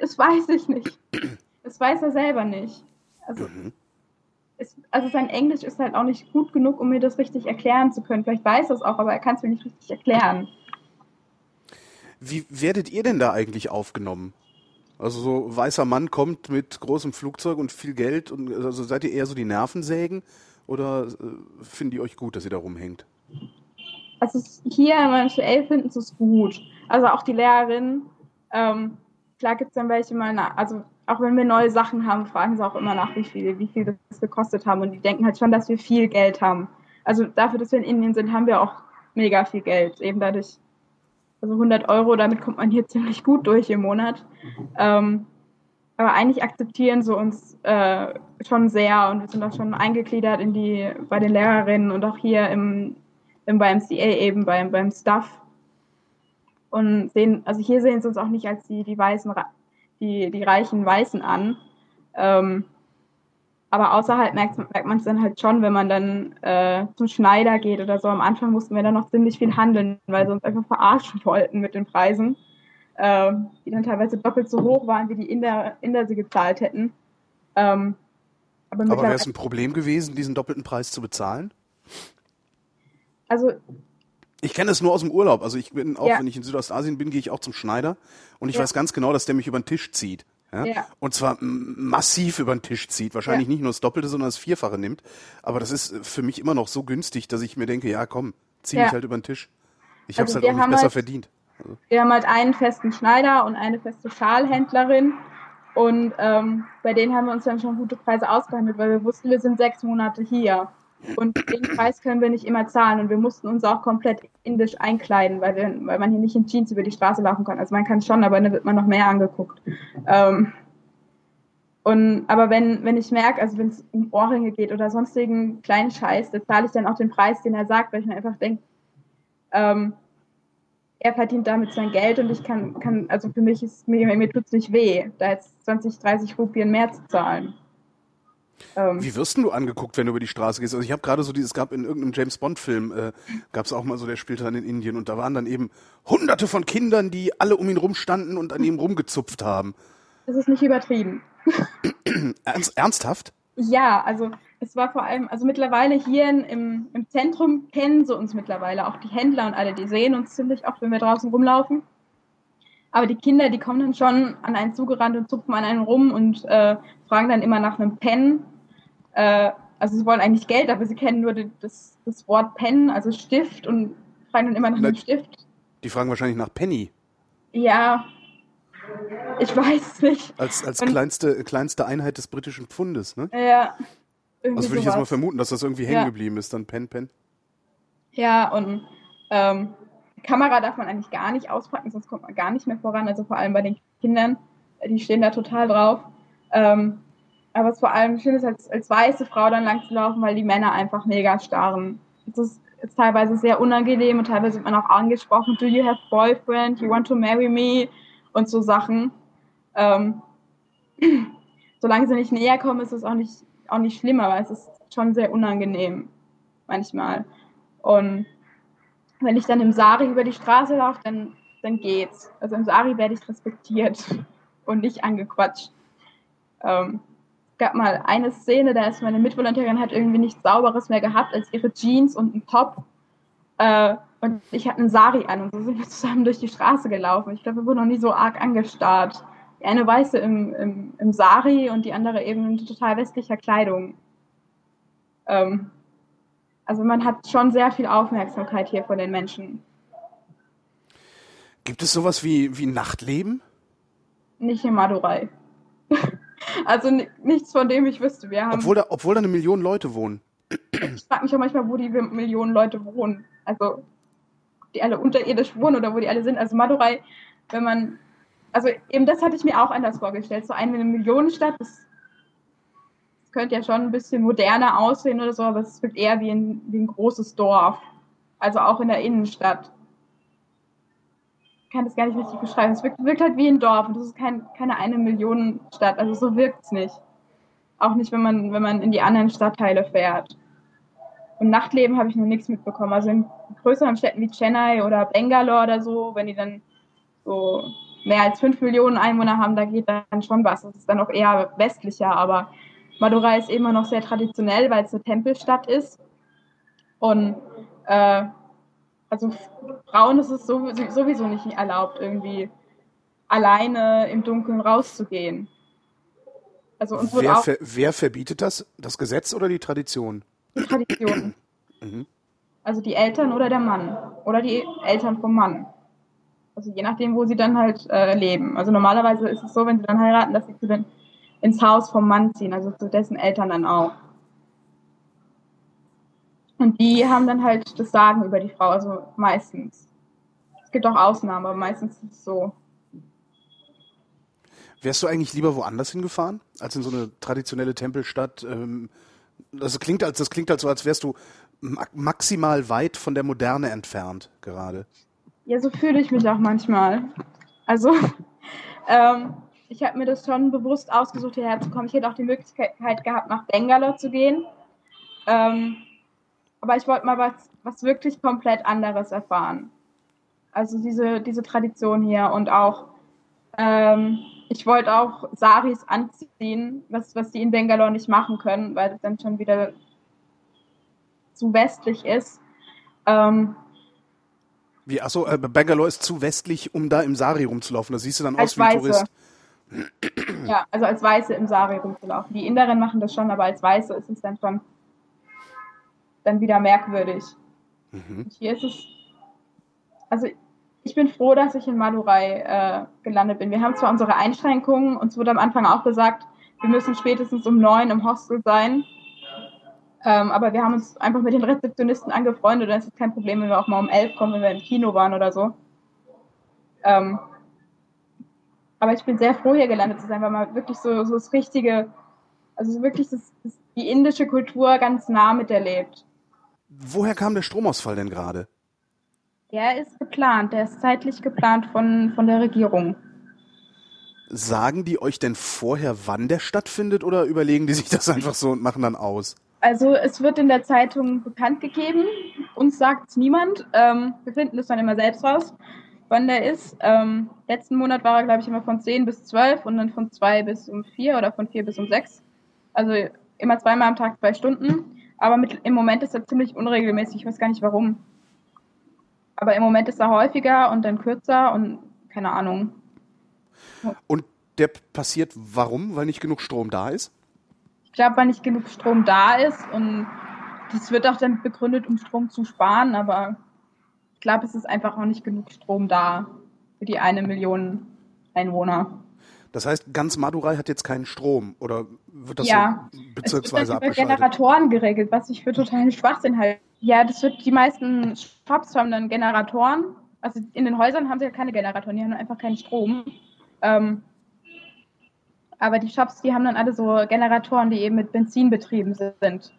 [SPEAKER 3] Das weiß ich nicht. Das weiß er selber nicht. Also, mhm. es, also sein Englisch ist halt auch nicht gut genug, um mir das richtig erklären zu können. Vielleicht weiß er es auch, aber er kann es mir nicht richtig erklären.
[SPEAKER 2] Wie werdet ihr denn da eigentlich aufgenommen? Also so weißer Mann kommt mit großem Flugzeug und viel Geld und also seid ihr eher so die Nervensägen oder äh, finden die euch gut, dass ihr da rumhängt?
[SPEAKER 3] Also hier in meinem finden sie es gut. Also auch die Lehrerin. Ähm, klar gibt es dann welche mal, nach, also auch wenn wir neue Sachen haben, fragen sie auch immer nach, wie viel, wie viel das gekostet haben. Und die denken halt schon, dass wir viel Geld haben. Also dafür, dass wir in Indien sind, haben wir auch mega viel Geld. Eben dadurch, also 100 Euro, damit kommt man hier ziemlich gut durch im Monat. Ähm, aber eigentlich akzeptieren sie uns äh, schon sehr und wir sind auch schon eingegliedert in die, bei den Lehrerinnen und auch hier im im YMCA eben beim, beim Stuff. Und sehen, also hier sehen sie uns auch nicht als die, die weißen, die, die reichen Weißen an. Ähm, aber außerhalb merkt, merkt man es dann halt schon, wenn man dann äh, zum Schneider geht oder so. Am Anfang mussten wir dann noch ziemlich viel handeln, weil sie uns einfach verarschen wollten mit den Preisen, äh, die dann teilweise doppelt so hoch waren, wie die Inder, Inder sie gezahlt hätten. Ähm,
[SPEAKER 2] aber aber wäre es ein Problem gewesen, diesen doppelten Preis zu bezahlen?
[SPEAKER 3] Also
[SPEAKER 2] ich kenne es nur aus dem Urlaub. Also ich bin auch, ja. wenn ich in Südostasien bin, gehe ich auch zum Schneider und ich ja. weiß ganz genau, dass der mich über den Tisch zieht. Ja?
[SPEAKER 3] Ja.
[SPEAKER 2] Und zwar massiv über den Tisch zieht. Wahrscheinlich nicht nur das Doppelte, sondern das Vierfache nimmt. Aber das ist für mich immer noch so günstig, dass ich mir denke, ja komm, zieh mich halt über den Tisch. Ich
[SPEAKER 3] Also
[SPEAKER 2] halt
[SPEAKER 3] wir
[SPEAKER 2] auch nicht besser
[SPEAKER 3] halt-
[SPEAKER 2] verdient.
[SPEAKER 3] Wir haben halt einen festen Schneider und eine feste Schalhändlerin. Und ähm, bei denen haben wir uns dann schon gute Preise ausgehandelt, weil wir wussten, wir sind sechs Monate hier. Und den Preis können wir nicht immer zahlen. Und wir mussten uns auch komplett indisch einkleiden, weil, wir, weil man hier nicht in Jeans über die Straße laufen kann. Also man kann schon, aber dann wird man noch mehr angeguckt. Ähm, und, aber wenn, wenn ich merke, also wenn es um Ohrringe geht oder sonstigen kleinen Scheiß, da zahle ich dann auch den Preis, den er sagt, weil ich mir einfach denke, ähm, er verdient damit sein Geld und ich kann, kann also für mich ist, mir, mir tut's nicht weh, da jetzt 20, 30 Rupien mehr zu zahlen. Ähm,
[SPEAKER 2] Wie wirst denn du angeguckt, wenn du über die Straße gehst? Also ich habe gerade so dieses, es gab in irgendeinem James Bond Film, äh, gab es auch mal so, der spielte dann in Indien und da waren dann eben hunderte von Kindern, die alle um ihn rumstanden und an ihm rumgezupft haben.
[SPEAKER 3] das ist nicht übertrieben.
[SPEAKER 2] Ernst, ernsthaft?
[SPEAKER 3] Ja, also es war vor allem, also mittlerweile hier in, im, im Zentrum kennen sie uns mittlerweile, auch die Händler und alle, die sehen uns ziemlich oft, wenn wir draußen rumlaufen. Aber die Kinder, die kommen dann schon an einen zugerannt und zupfen an einen rum und äh, fragen dann immer nach einem Pen. Äh, also sie wollen eigentlich Geld, aber sie kennen nur die, das, das Wort Pen, also Stift und fragen dann immer nach einem Stift.
[SPEAKER 2] Die fragen wahrscheinlich nach Penny
[SPEAKER 3] Ja, ich weiß nicht.
[SPEAKER 2] als, als
[SPEAKER 3] Und-
[SPEAKER 2] kleinste, kleinste Einheit des britischen Pfundes. Ne?
[SPEAKER 3] Ja, irgendwie
[SPEAKER 2] Also würde ich jetzt mal vermuten, dass das irgendwie hängen
[SPEAKER 3] Ja.
[SPEAKER 2] geblieben ist, dann Pen, Pen.
[SPEAKER 3] Ja, und ähm, Kamera darf man eigentlich gar nicht auspacken, sonst kommt man gar nicht mehr voran. Also vor allem bei den Kindern, äh, die stehen da total drauf. Ähm, aber es ist vor allem schön ist, als, als weiße Frau dann lang zu laufen, weil die Männer einfach mega starren. Es ist, ist teilweise sehr unangenehm und teilweise wird man auch angesprochen, do you have boyfriend, you want to marry me und so Sachen. Ähm, solange sie nicht näher kommen, ist es auch nicht, auch nicht schlimm, aber es ist schon sehr unangenehm manchmal. Und wenn ich dann im Sari über die Straße laufe, dann, dann geht's. Also im Sari werde ich respektiert und nicht angequatscht. Ähm, gab mal eine Szene, da ist meine Mitvolontärin hat irgendwie nichts Sauberes mehr gehabt als ihre Jeans und einen Top. Äh, und ich hatte einen Sari an und so sind wir zusammen durch die Straße gelaufen. Ich glaube, wir wurden noch nie so arg angestarrt. Die eine weiße im, im, im Sari und die andere eben in total westlicher Kleidung. Ähm, also man hat schon sehr viel Aufmerksamkeit hier von den Menschen.
[SPEAKER 2] Gibt es sowas wie, wie Nachtleben?
[SPEAKER 3] Nicht in Madurai. also ni- nichts, von dem ich wüsste. Wir haben,
[SPEAKER 2] Obwohl da, obwohl da eine Million Leute wohnen.
[SPEAKER 3] ich frage mich auch manchmal, wo die Millionen Leute wohnen. Also die alle unterirdisch wohnen oder wo die alle sind. Also Madurai, wenn man, also eben das hatte ich mir auch anders vorgestellt. So eine Millionenstadt, das könnte ja schon ein bisschen moderner aussehen oder so, aber es wirkt eher wie ein, wie ein großes Dorf. Also auch in der Innenstadt. Ich kann das gar nicht richtig beschreiben. Es wirkt, wirkt halt wie ein Dorf und das ist kein, keine eine Million Stadt. Also so wirkt es nicht. Auch nicht, wenn man, wenn man in die anderen Stadtteile fährt. Und Nachtleben habe ich noch nichts mitbekommen. Also in größeren Städten wie Chennai oder Bangalore oder so, wenn die dann so mehr als fünf Millionen Einwohner haben, da geht dann schon was. Das ist dann auch eher westlicher, aber Madurai ist immer noch sehr traditionell, weil es eine Tempelstadt ist. Und äh, also Frauen ist es so- sowieso nicht erlaubt, irgendwie alleine im Dunkeln rauszugehen. Also uns
[SPEAKER 2] Wer, ver, wer verbietet das? Das Gesetz oder die Tradition?
[SPEAKER 3] die Tradition.
[SPEAKER 2] Mhm.
[SPEAKER 3] Also die Eltern oder der Mann. Oder die Eltern vom Mann. Also je nachdem, wo sie dann halt äh, leben. Also normalerweise ist es so, wenn sie dann heiraten, dass sie zu den, ins Haus vom Mann ziehen, also zu dessen Eltern dann auch. Und die haben dann halt das Sagen über die Frau, also meistens. Es gibt auch Ausnahmen, aber meistens ist es so.
[SPEAKER 2] Wärst du eigentlich lieber woanders hingefahren, als in so eine traditionelle Tempelstadt? Ähm, das klingt als das klingt halt so, als wärst du ma maximal weit von der Moderne entfernt gerade.
[SPEAKER 3] Ja, so fühle ich mich auch manchmal. Also, ähm, ich habe mir das schon bewusst ausgesucht, hierher zu kommen. Ich hätte auch die Möglichkeit gehabt, nach Bangalore zu gehen. Ähm, aber ich wollte mal was, was wirklich komplett anderes erfahren. Also diese, diese Tradition hier und auch, ähm, ich wollte auch Saris anziehen, was, was die in Bangalore nicht machen können, weil das dann schon wieder zu westlich ist. Ähm,
[SPEAKER 2] Wie, achso, äh, Bangalore ist zu westlich, um da im Sari rumzulaufen. Da siehst du dann aus wie ein. Tourist.
[SPEAKER 3] Ja, also als Weiße im Sari rumzulaufen. Die Inderen machen das schon, aber als Weiße ist es dann schon dann wieder merkwürdig. Mhm. Und hier ist es, also ich bin froh, dass ich in Madurai äh, gelandet bin. Wir haben zwar unsere Einschränkungen, uns wurde am Anfang auch gesagt, wir müssen spätestens um neun im Hostel sein. Ähm, aber wir haben uns einfach mit den Rezeptionisten angefreundet. Ist es kein Problem, wenn wir auch mal um elf kommen, wenn wir im Kino waren oder so. Ähm, aber ich bin sehr froh, hier gelandet zu sein, weil man wirklich so, so das Richtige, also wirklich das, das, die indische Kultur ganz nah miterlebt.
[SPEAKER 2] Woher kam der Stromausfall denn gerade?
[SPEAKER 3] Der ist geplant, der ist zeitlich geplant von, von der Regierung.
[SPEAKER 2] Sagen die euch denn vorher, wann der stattfindet oder überlegen die sich das einfach so und machen dann aus?
[SPEAKER 3] Also es wird in der Zeitung bekannt gegeben. Uns sagt es niemand. Ähm, wir finden es dann immer selbst raus, wann der ist. Ähm, letzten Monat war er, glaube ich, immer von 10 bis 12 und dann von 2 bis um 4 oder von 4 bis um 6. Also immer zweimal am Tag zwei Stunden. Aber mit, im Moment ist er ziemlich unregelmäßig. Ich weiß gar nicht warum. Aber im Moment ist er häufiger und dann kürzer und keine Ahnung.
[SPEAKER 2] Und der passiert warum? Weil nicht genug Strom da ist?
[SPEAKER 3] glaube, weil nicht genug Strom da ist und das wird auch dann begründet, um Strom zu sparen, aber ich glaube, es ist einfach auch nicht genug Strom da für die eine Million Einwohner.
[SPEAKER 2] Das heißt, ganz Madurai hat jetzt keinen Strom oder wird das
[SPEAKER 3] ja,
[SPEAKER 2] so bezirksweise
[SPEAKER 3] es wird über Generatoren geregelt, was ich für totalen Schwachsinn halte. Ja, das wird, die meisten Shops haben dann Generatoren. Also in den Häusern haben sie ja keine Generatoren, die haben einfach keinen Strom. Ähm, aber die Shops, die haben dann alle so Generatoren, die eben mit Benzin betrieben sind.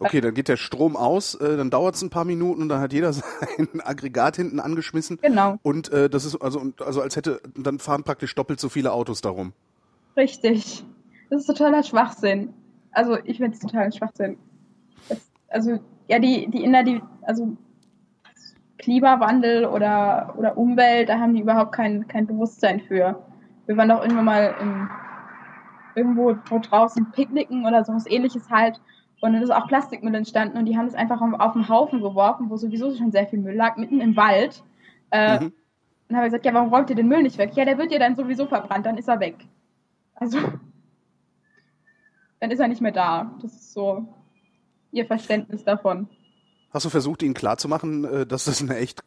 [SPEAKER 2] Okay, dann geht der Strom aus, äh, dann dauert es ein paar Minuten und dann hat jeder sein Aggregat hinten angeschmissen.
[SPEAKER 3] Genau.
[SPEAKER 2] Und äh, das ist also, also als hätte, dann fahren praktisch doppelt so viele Autos darum.
[SPEAKER 3] Richtig. Das ist totaler Schwachsinn. Also ich finde es totaler Schwachsinn. Das, also ja, die, die Inder, die, also Klimawandel oder, oder Umwelt, da haben die überhaupt kein, kein Bewusstsein für wir waren doch irgendwann mal im, irgendwo draußen picknicken oder sowas ähnliches halt. Und dann ist auch Plastikmüll entstanden und die haben es einfach auf, auf den Haufen geworfen, wo sowieso schon sehr viel Müll lag, mitten im Wald. Äh, mhm. Dann habe ich gesagt, ja, warum räumt ihr den Müll nicht weg? Ja, der wird ja dann sowieso verbrannt, dann ist er weg. Also, dann ist er nicht mehr da. Das ist so ihr Verständnis davon.
[SPEAKER 2] Hast du versucht, ihnen klarzumachen, äh, dass das eine echt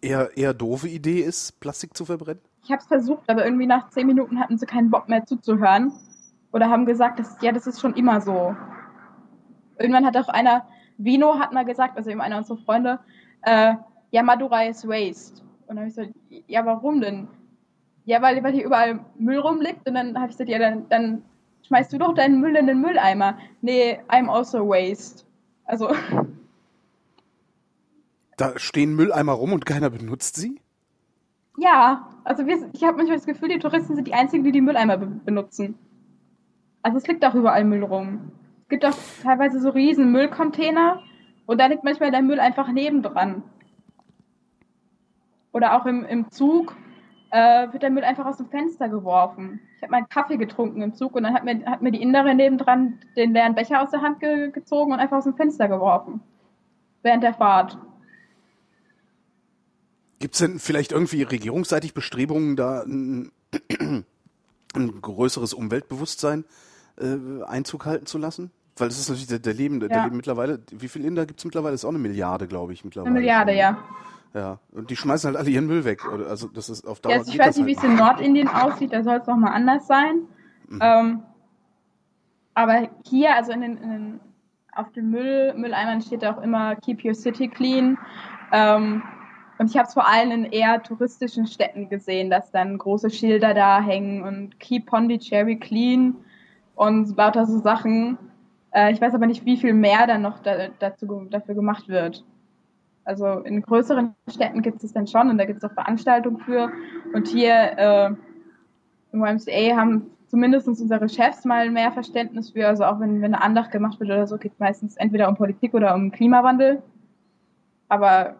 [SPEAKER 2] eher, eher doofe Idee ist, Plastik zu verbrennen?
[SPEAKER 3] Ich habe es versucht, aber irgendwie nach zehn Minuten hatten sie keinen Bock mehr zuzuhören. Oder haben gesagt, dass, ja, das ist schon immer so. Irgendwann hat auch einer, Vino hat mal gesagt, also eben einer unserer Freunde, äh, ja, Madurai ist Waste. Und dann habe ich gesagt, ja, warum denn? Ja, weil, weil hier überall Müll rumliegt. Und dann habe ich gesagt, ja, dann, dann schmeißt du doch deinen Müll in den Mülleimer. Nee, I'm also waste. Also.
[SPEAKER 2] Da stehen Mülleimer rum und keiner benutzt sie?
[SPEAKER 3] Ja, also wir, ich habe manchmal das Gefühl, die Touristen sind die einzigen, die die Mülleimer be benutzen. Also es liegt auch überall Müll rum. Es gibt auch teilweise so riesen Müllcontainer und da liegt manchmal der Müll einfach nebendran. Oder auch im, im Zug äh, wird der Müll einfach aus dem Fenster geworfen. Ich habe mal einen Kaffee getrunken im Zug und dann hat mir, hat mir die Inderin nebendran den leeren Becher aus der Hand ge gezogen und einfach aus dem Fenster geworfen. Während der Fahrt.
[SPEAKER 2] Gibt es denn vielleicht irgendwie regierungsseitig Bestrebungen, da ein, ein größeres Umweltbewusstsein äh, Einzug halten zu lassen? Weil das ist natürlich der, der Leben, der, ja. der Leben mittlerweile, wie viel Inder gibt es mittlerweile? Das ist auch eine Milliarde, glaube ich, mittlerweile.
[SPEAKER 3] Eine Milliarde, ja.
[SPEAKER 2] Ja, und die schmeißen halt alle ihren Müll weg. Also das ist auf Dauer.
[SPEAKER 3] Ja, ich weiß nicht, halt wie es in Nordindien aussieht, da soll es nochmal anders sein. Mhm. Ähm, aber hier, also in den, in den, auf den Müll, Mülleimern steht auch immer Keep your city clean. Ähm, und ich habe es vor allem in eher touristischen Städten gesehen, dass dann große Schilder da hängen und Keep Pondicherry clean und lauter so Sachen. Äh, ich weiß aber nicht, wie viel mehr dann noch da, dazu, dafür gemacht wird. Also in größeren Städten gibt es dann schon und da gibt es auch Veranstaltungen für. Und hier äh, im YMCA haben zumindest unsere Chefs mal mehr Verständnis für. Also auch wenn, wenn eine Andacht gemacht wird oder so, geht es meistens entweder um Politik oder um Klimawandel. Aber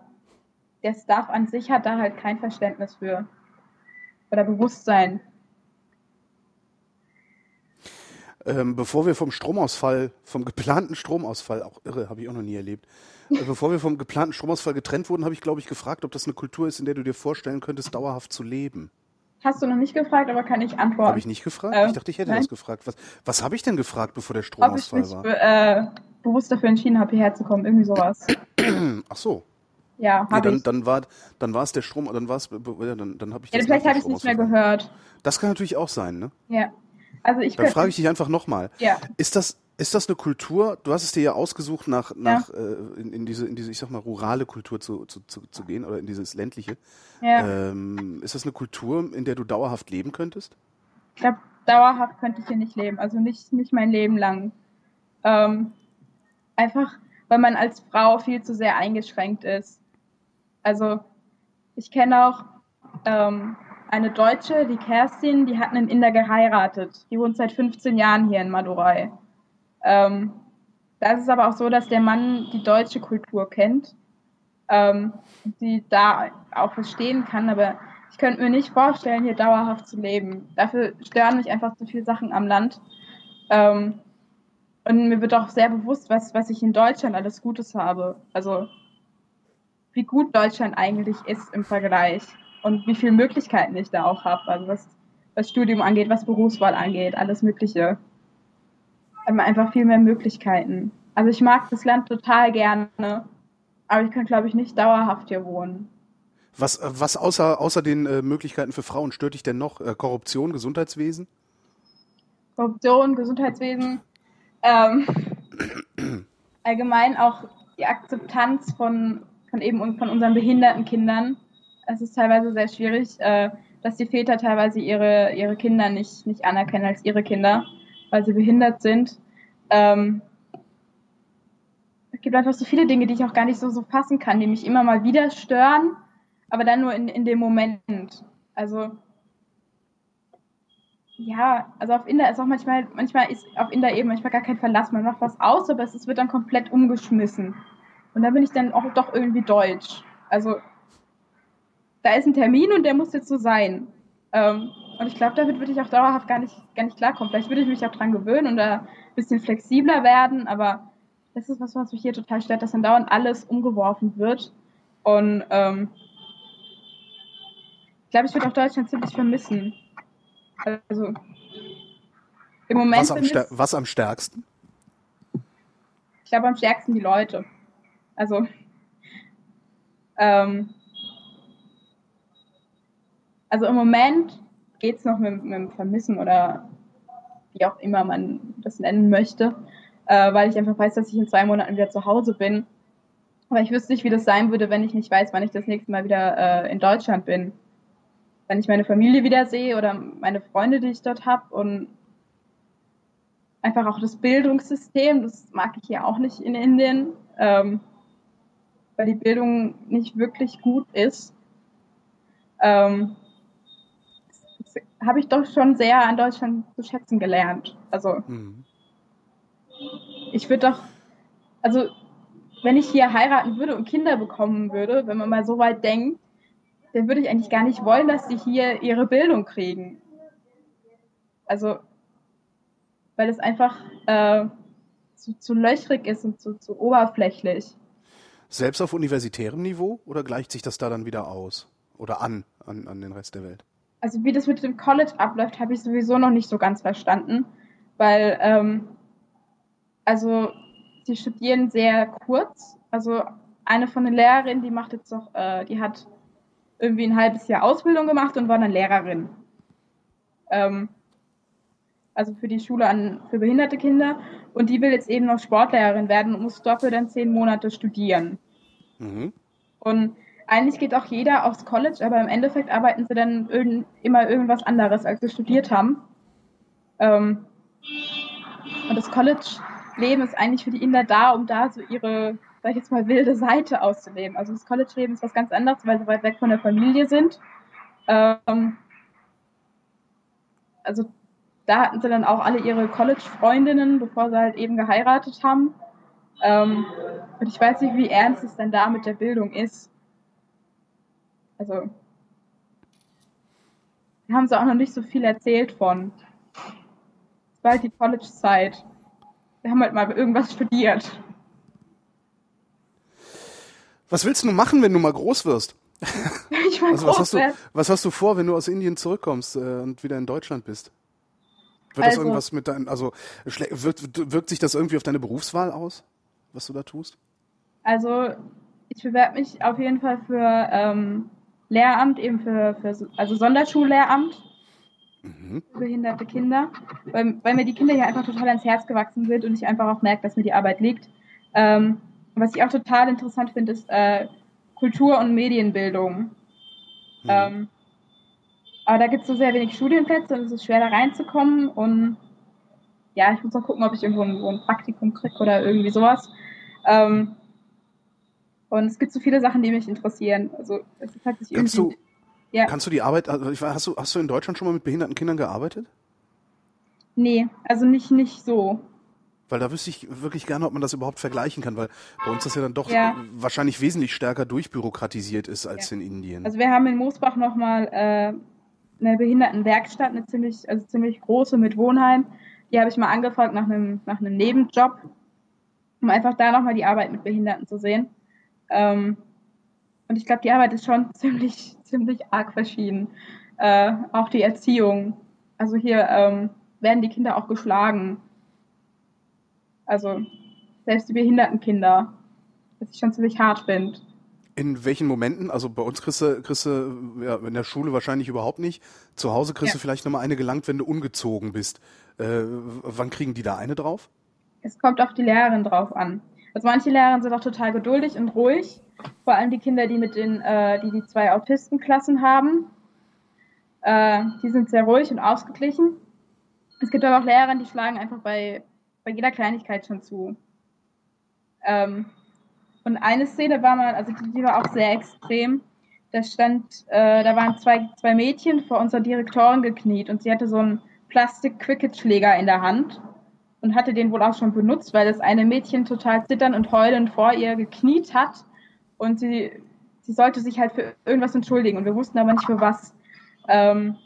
[SPEAKER 3] der Staff an sich hat da halt kein Verständnis für oder Bewusstsein.
[SPEAKER 2] Ähm, bevor wir vom Stromausfall, vom geplanten Stromausfall, auch irre, habe ich auch noch nie erlebt, äh, bevor wir vom geplanten Stromausfall getrennt wurden, habe ich, glaube ich, gefragt, ob das eine Kultur ist, in der du dir vorstellen könntest, dauerhaft zu leben.
[SPEAKER 3] Hast du noch nicht gefragt, aber kann ich antworten.
[SPEAKER 2] Habe ich nicht gefragt?
[SPEAKER 3] Äh,
[SPEAKER 2] ich dachte, ich hätte
[SPEAKER 3] nein.
[SPEAKER 2] das gefragt. Was, was habe ich denn gefragt, bevor der
[SPEAKER 3] Ob ich
[SPEAKER 2] Stromausfall
[SPEAKER 3] mich
[SPEAKER 2] war?
[SPEAKER 3] äh, bewusst dafür entschieden habe, hierher zu kommen. Irgendwie sowas.
[SPEAKER 2] Ach so.
[SPEAKER 3] Ja,
[SPEAKER 2] Nee,
[SPEAKER 3] habe
[SPEAKER 2] dann,
[SPEAKER 3] ich.
[SPEAKER 2] dann war dann war es der Strom, dann war es dann, dann habe ich
[SPEAKER 3] Ja,
[SPEAKER 2] das
[SPEAKER 3] vielleicht habe ich es nicht mehr
[SPEAKER 2] Stromausfall.
[SPEAKER 3] gehört.
[SPEAKER 2] Das kann natürlich auch sein, ne?
[SPEAKER 3] Ja. Also ich
[SPEAKER 2] Dann frage ich dich einfach nochmal.
[SPEAKER 3] Ja.
[SPEAKER 2] Ist das, ist das eine Kultur, du hast es dir ja ausgesucht, nach, nach äh, in, in diese, in diese, ich sag mal, rurale Kultur zu, zu, zu, zu gehen oder in dieses ländliche.
[SPEAKER 3] Ja.
[SPEAKER 2] Ähm, ist das eine Kultur, in der du dauerhaft leben könntest?
[SPEAKER 3] Ich glaube, dauerhaft könnte ich hier nicht leben. Also nicht, nicht mein Leben lang. Ähm, einfach, weil man als Frau viel zu sehr eingeschränkt ist. Also, ich kenne auch ähm, eine Deutsche, die Kerstin, die hat einen Inder geheiratet. Die wohnt seit 15 Jahren hier in Madurai. Ähm, da ist es aber auch so, dass der Mann die deutsche Kultur kennt, ähm, die da auch verstehen kann, aber ich könnte mir nicht vorstellen, hier dauerhaft zu leben. Dafür stören mich einfach zu viele Sachen am Land. Ähm, und mir wird auch sehr bewusst, was, was ich in Deutschland alles Gutes habe. Also, wie gut Deutschland eigentlich ist im Vergleich und wie viele Möglichkeiten ich da auch habe. Also, was, was Studium angeht, was Berufswahl angeht, alles Mögliche. Einfach viel mehr Möglichkeiten. Also, ich mag das Land total gerne, aber ich könnte, glaube ich, nicht dauerhaft hier wohnen.
[SPEAKER 2] Was, was außer, außer den äh, Möglichkeiten für Frauen stört dich denn noch? Äh, Korruption, Gesundheitswesen?
[SPEAKER 3] Korruption, Gesundheitswesen, ähm, allgemein auch die Akzeptanz von, von eben von unseren behinderten Kindern. Es ist teilweise sehr schwierig, äh, dass die Väter teilweise ihre, ihre Kinder nicht, nicht anerkennen als ihre Kinder, weil sie behindert sind. Ähm, es gibt einfach so viele Dinge, die ich auch gar nicht so, so fassen kann, die mich immer mal wieder stören, aber dann nur in, in dem Moment. Also ja, also auf Inder ist auch manchmal, manchmal ist auf Inder eben manchmal gar kein Verlass. Man macht was aus, aber es, es wird dann komplett umgeschmissen. Und da bin ich dann auch doch irgendwie deutsch. Also da ist ein Termin und der muss jetzt so sein. Ähm, und ich glaube, damit würde ich auch dauerhaft gar nicht, gar nicht klarkommen. Vielleicht würde ich mich auch dran gewöhnen und da ein bisschen flexibler werden, aber das ist was, was mich hier total stört, dass dann dauernd alles umgeworfen wird. Und ähm, ich glaube, ich würde auch Deutschland ziemlich vermissen. Also im Moment
[SPEAKER 2] Was am,
[SPEAKER 3] es,
[SPEAKER 2] was am stärksten?
[SPEAKER 3] ich glaube am stärksten die Leute. Also ähm, also im Moment geht's noch mit, mit dem Vermissen oder wie auch immer man das nennen möchte, äh, weil ich einfach weiß, dass ich in zwei Monaten wieder zu Hause bin. Aber ich wüsste nicht, wie das sein würde, wenn ich nicht weiß, wann ich das nächste Mal wieder äh, in Deutschland bin. Wenn ich meine Familie wieder sehe oder meine Freunde, die ich dort habe und einfach auch das Bildungssystem, das mag ich hier auch nicht in Indien, ähm, weil die Bildung nicht wirklich gut ist. Ähm, das habe ich doch schon sehr an Deutschland zu schätzen gelernt. Also
[SPEAKER 2] Mhm.
[SPEAKER 3] ich würde doch, also wenn ich hier heiraten würde und Kinder bekommen würde, wenn man mal so weit denkt, dann würde ich eigentlich gar nicht wollen, dass sie hier ihre Bildung kriegen. Also, weil es einfach äh, zu, zu löchrig ist und zu, zu oberflächlich.
[SPEAKER 2] Selbst auf universitärem Niveau oder gleicht sich das da dann wieder aus? Oder an, an, an den Rest der Welt?
[SPEAKER 3] Also wie das mit dem College abläuft, habe ich sowieso noch nicht so ganz verstanden, weil ähm, also sie studieren sehr kurz. Also eine von den Lehrerinnen, die macht jetzt noch, äh, die hat irgendwie ein halbes Jahr Ausbildung gemacht und war dann Lehrerin. Ähm, also für die Schule an für behinderte Kinder und die will jetzt eben noch Sportlehrerin werden und muss dafür dann zehn Monate studieren.
[SPEAKER 2] Mhm.
[SPEAKER 3] Und eigentlich geht auch jeder aufs College, aber im Endeffekt arbeiten sie dann irgend, immer irgendwas anderes, als sie studiert haben. Ähm, und das College-Leben ist eigentlich für die Inder da, um da so ihre, sag ich jetzt mal, wilde Seite auszuleben. Also das College-Leben ist was ganz anderes, weil sie weit weg von der Familie sind. Ähm, also da hatten sie dann auch alle ihre College-Freundinnen, bevor sie halt eben geheiratet haben. Ähm, und ich weiß nicht, wie ernst es denn da mit der Bildung ist. Also, da haben sie auch noch nicht so viel erzählt von. Es war halt die College-Zeit. Wir haben halt mal irgendwas studiert.
[SPEAKER 2] Was willst du machen, wenn du mal groß wirst? ich also was hast, du, was hast du vor, wenn du aus Indien zurückkommst äh, und wieder in Deutschland bist? Wird also, das irgendwas mit deinem, also wirkt, wirkt sich das irgendwie auf deine Berufswahl aus, was du da tust?
[SPEAKER 3] Also ich bewerbe mich auf jeden Fall für ähm, Lehramt, eben für, für also Sonderschullehramt mhm. für behinderte Kinder, weil, weil, mir die Kinder hier einfach total ans Herz gewachsen sind und ich einfach auch merke, dass mir die Arbeit liegt. Ähm, was ich auch total interessant finde, ist äh, Kultur- und Medienbildung. Mhm. Ähm, aber da gibt es so sehr wenig Studienplätze und es ist schwer da reinzukommen und ja, ich muss auch gucken, ob ich irgendwo ein, ein Praktikum kriege oder irgendwie sowas. Ähm, und es gibt so viele Sachen, die mich interessieren. Also es
[SPEAKER 2] ist halt sich kannst irgendwie. Du, ja. Kannst du die Arbeit, also hast du, hast du in Deutschland schon mal mit behinderten Kindern gearbeitet?
[SPEAKER 3] Nee, also nicht, nicht so.
[SPEAKER 2] Weil da wüsste ich wirklich gerne, ob man das überhaupt vergleichen kann, weil bei uns das ja dann doch ja. wahrscheinlich wesentlich stärker durchbürokratisiert ist als ja. in Indien.
[SPEAKER 3] Also wir haben in Moosbach nochmal äh, eine Behindertenwerkstatt, eine ziemlich, also ziemlich große mit Wohnheim. Die habe ich mal angefragt nach einem, nach einem Nebenjob, um einfach da nochmal die Arbeit mit Behinderten zu sehen. Ähm, und ich glaube, die Arbeit ist schon ziemlich, ziemlich arg verschieden. Äh, auch die Erziehung. Also hier ähm, werden die Kinder auch geschlagen. Also selbst die behinderten Kinder. Was ich schon ziemlich hart finde.
[SPEAKER 2] In welchen Momenten? Also bei uns kriegst du, kriegst du ja, in der Schule wahrscheinlich überhaupt nicht. Zu Hause kriegst ja. du vielleicht nochmal eine gelangt, wenn du ungezogen bist. Äh, wann kriegen die da eine drauf?
[SPEAKER 3] Es kommt auf die Lehrerin drauf an. Also manche Lehrer sind auch total geduldig und ruhig. Vor allem die Kinder, die mit den, äh, die die zwei Autistenklassen haben. Äh, die sind sehr ruhig und ausgeglichen. Es gibt aber auch Lehrer, die schlagen einfach bei, bei jeder Kleinigkeit schon zu. Ähm, und eine Szene war mal, also die, die war auch sehr extrem. Da stand, äh, da waren zwei, zwei Mädchen vor unserer Direktorin gekniet und sie hatte so einen Plastik-Cricket-Schläger in der Hand und hatte den wohl auch schon benutzt, weil das eine Mädchen total zitternd und heulend vor ihr gekniet hat und sie, sie sollte sich halt für irgendwas entschuldigen und wir wussten aber nicht für was. Ähm,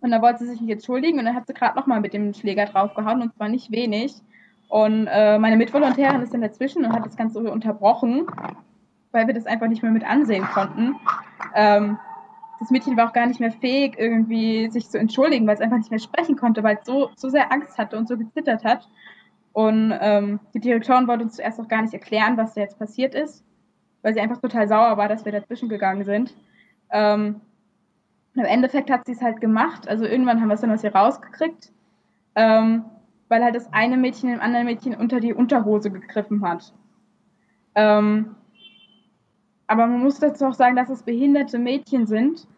[SPEAKER 3] und da wollte sie sich nicht entschuldigen und dann hat sie gerade nochmal mit dem Schläger draufgehauen und zwar nicht wenig. Und äh, meine Mitvolontärin ist dann dazwischen und hat das Ganze unterbrochen, weil wir das einfach nicht mehr mit ansehen konnten. Ähm, das Mädchen war auch gar nicht mehr fähig, irgendwie sich zu entschuldigen, weil es einfach nicht mehr sprechen konnte, weil es so, so sehr Angst hatte und so gezittert hat. Und ähm, die Direktorin wollte uns zuerst auch gar nicht erklären, was da jetzt passiert ist, weil sie einfach total sauer war, dass wir dazwischen gegangen sind. Ähm, Im Endeffekt hat sie es halt gemacht. Also irgendwann haben wir es dann aus ihr rausgekriegt, ähm, weil halt das eine Mädchen dem anderen Mädchen unter die Unterhose gegriffen hat. Ähm, aber man muss dazu auch sagen, dass es behinderte Mädchen sind,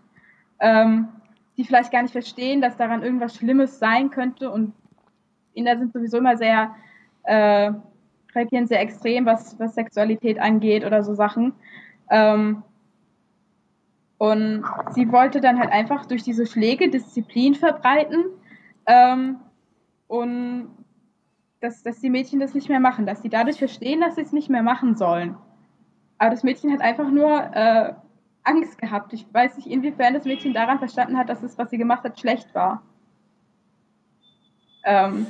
[SPEAKER 3] ähm, die vielleicht gar nicht verstehen, dass daran irgendwas Schlimmes sein könnte. Und Inder sind sowieso immer sehr, äh, reagieren sehr extrem, was, was Sexualität angeht oder so Sachen. Ähm, und sie wollte dann halt einfach durch diese Schläge Disziplin verbreiten ähm, und dass, dass die Mädchen das nicht mehr machen, dass sie dadurch verstehen, dass sie es nicht mehr machen sollen. Aber das Mädchen hat einfach nur äh, Angst gehabt. Ich weiß nicht, inwiefern das Mädchen daran verstanden hat, dass es, was sie gemacht hat, schlecht war.
[SPEAKER 2] Ähm,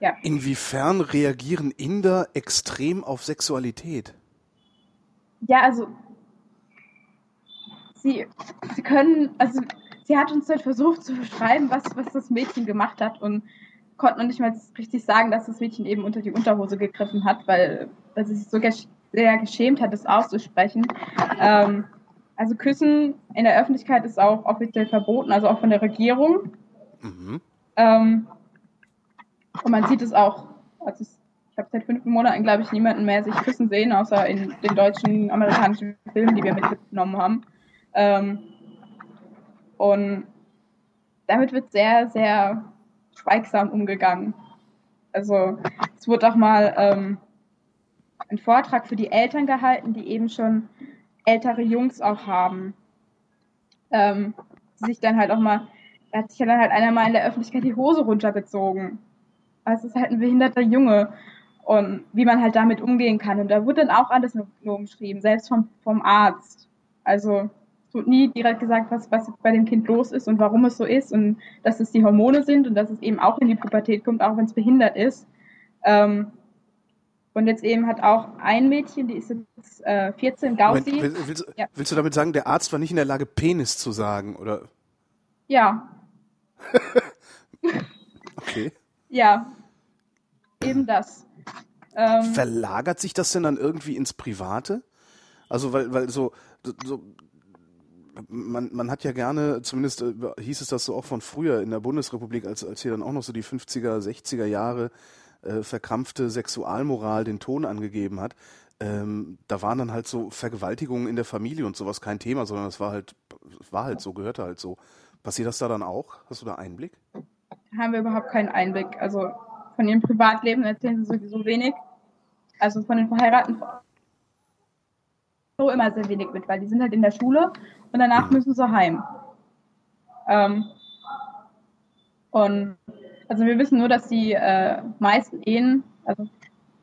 [SPEAKER 2] ja. Inwiefern reagieren Inder extrem auf Sexualität?
[SPEAKER 3] Ja, also sie, sie können, also sie hat uns halt versucht zu beschreiben, was, was das Mädchen gemacht hat und konnte noch nicht mal richtig sagen, dass das Mädchen eben unter die Unterhose gegriffen hat, weil, weil sie sich so sehr geschämt hat, das auszusprechen. Ähm, also Küssen in der Öffentlichkeit ist auch offiziell verboten, also auch von der Regierung. Mhm. Ähm, und man sieht es auch, also ich habe seit fünf Monaten, glaube ich, niemanden mehr sich küssen sehen, außer in den deutschen, amerikanischen Filmen, die wir mitgenommen haben. Ähm, und damit wird sehr, sehr schweigsam umgegangen. Also es wurde auch mal ähm, einen Vortrag für die Eltern gehalten, die eben schon ältere Jungs auch haben. Ähm, sich dann halt auch mal, da hat sich ja dann halt einer mal in der Öffentlichkeit die Hose runtergezogen. Also es ist halt ein behinderter Junge und wie man halt damit umgehen kann. Und da wurde dann auch alles nur, umschrieben, selbst vom, vom Arzt. Also es wurde nie direkt gesagt, was, was bei dem Kind los ist und warum es so ist und dass es die Hormone sind und dass es eben auch in die Pubertät kommt, auch wenn es behindert ist. Ähm, Und jetzt eben hat auch ein Mädchen, die ist jetzt äh, 14, Gausi.
[SPEAKER 2] Moment, willst, ja. willst, du damit sagen, der Arzt war nicht in der Lage, Penis zu sagen, oder?
[SPEAKER 3] Ja.
[SPEAKER 2] okay.
[SPEAKER 3] Ja. Eben das.
[SPEAKER 2] Ähm, Verlagert sich das denn dann irgendwie ins Private? Also, weil, weil so, so man, man hat ja gerne, zumindest äh, hieß es das so auch von früher in der Bundesrepublik, als, als hier dann auch noch so die 50er, 60er Jahre äh, verkrampfte Sexualmoral den Ton angegeben hat. Ähm, da waren dann halt so Vergewaltigungen in der Familie und sowas kein Thema, sondern es war halt, war halt so, gehörte halt so. Passiert das da dann auch? Hast du da Einblick?
[SPEAKER 3] Haben wir überhaupt keinen Einblick. Also von ihrem Privatleben erzählen sie sowieso wenig. Also von den verheirateten so immer sehr wenig mit, weil die sind halt in der Schule und danach mhm. müssen sie heim. Ähm, und also wir wissen nur, dass die äh, meisten Ehen, also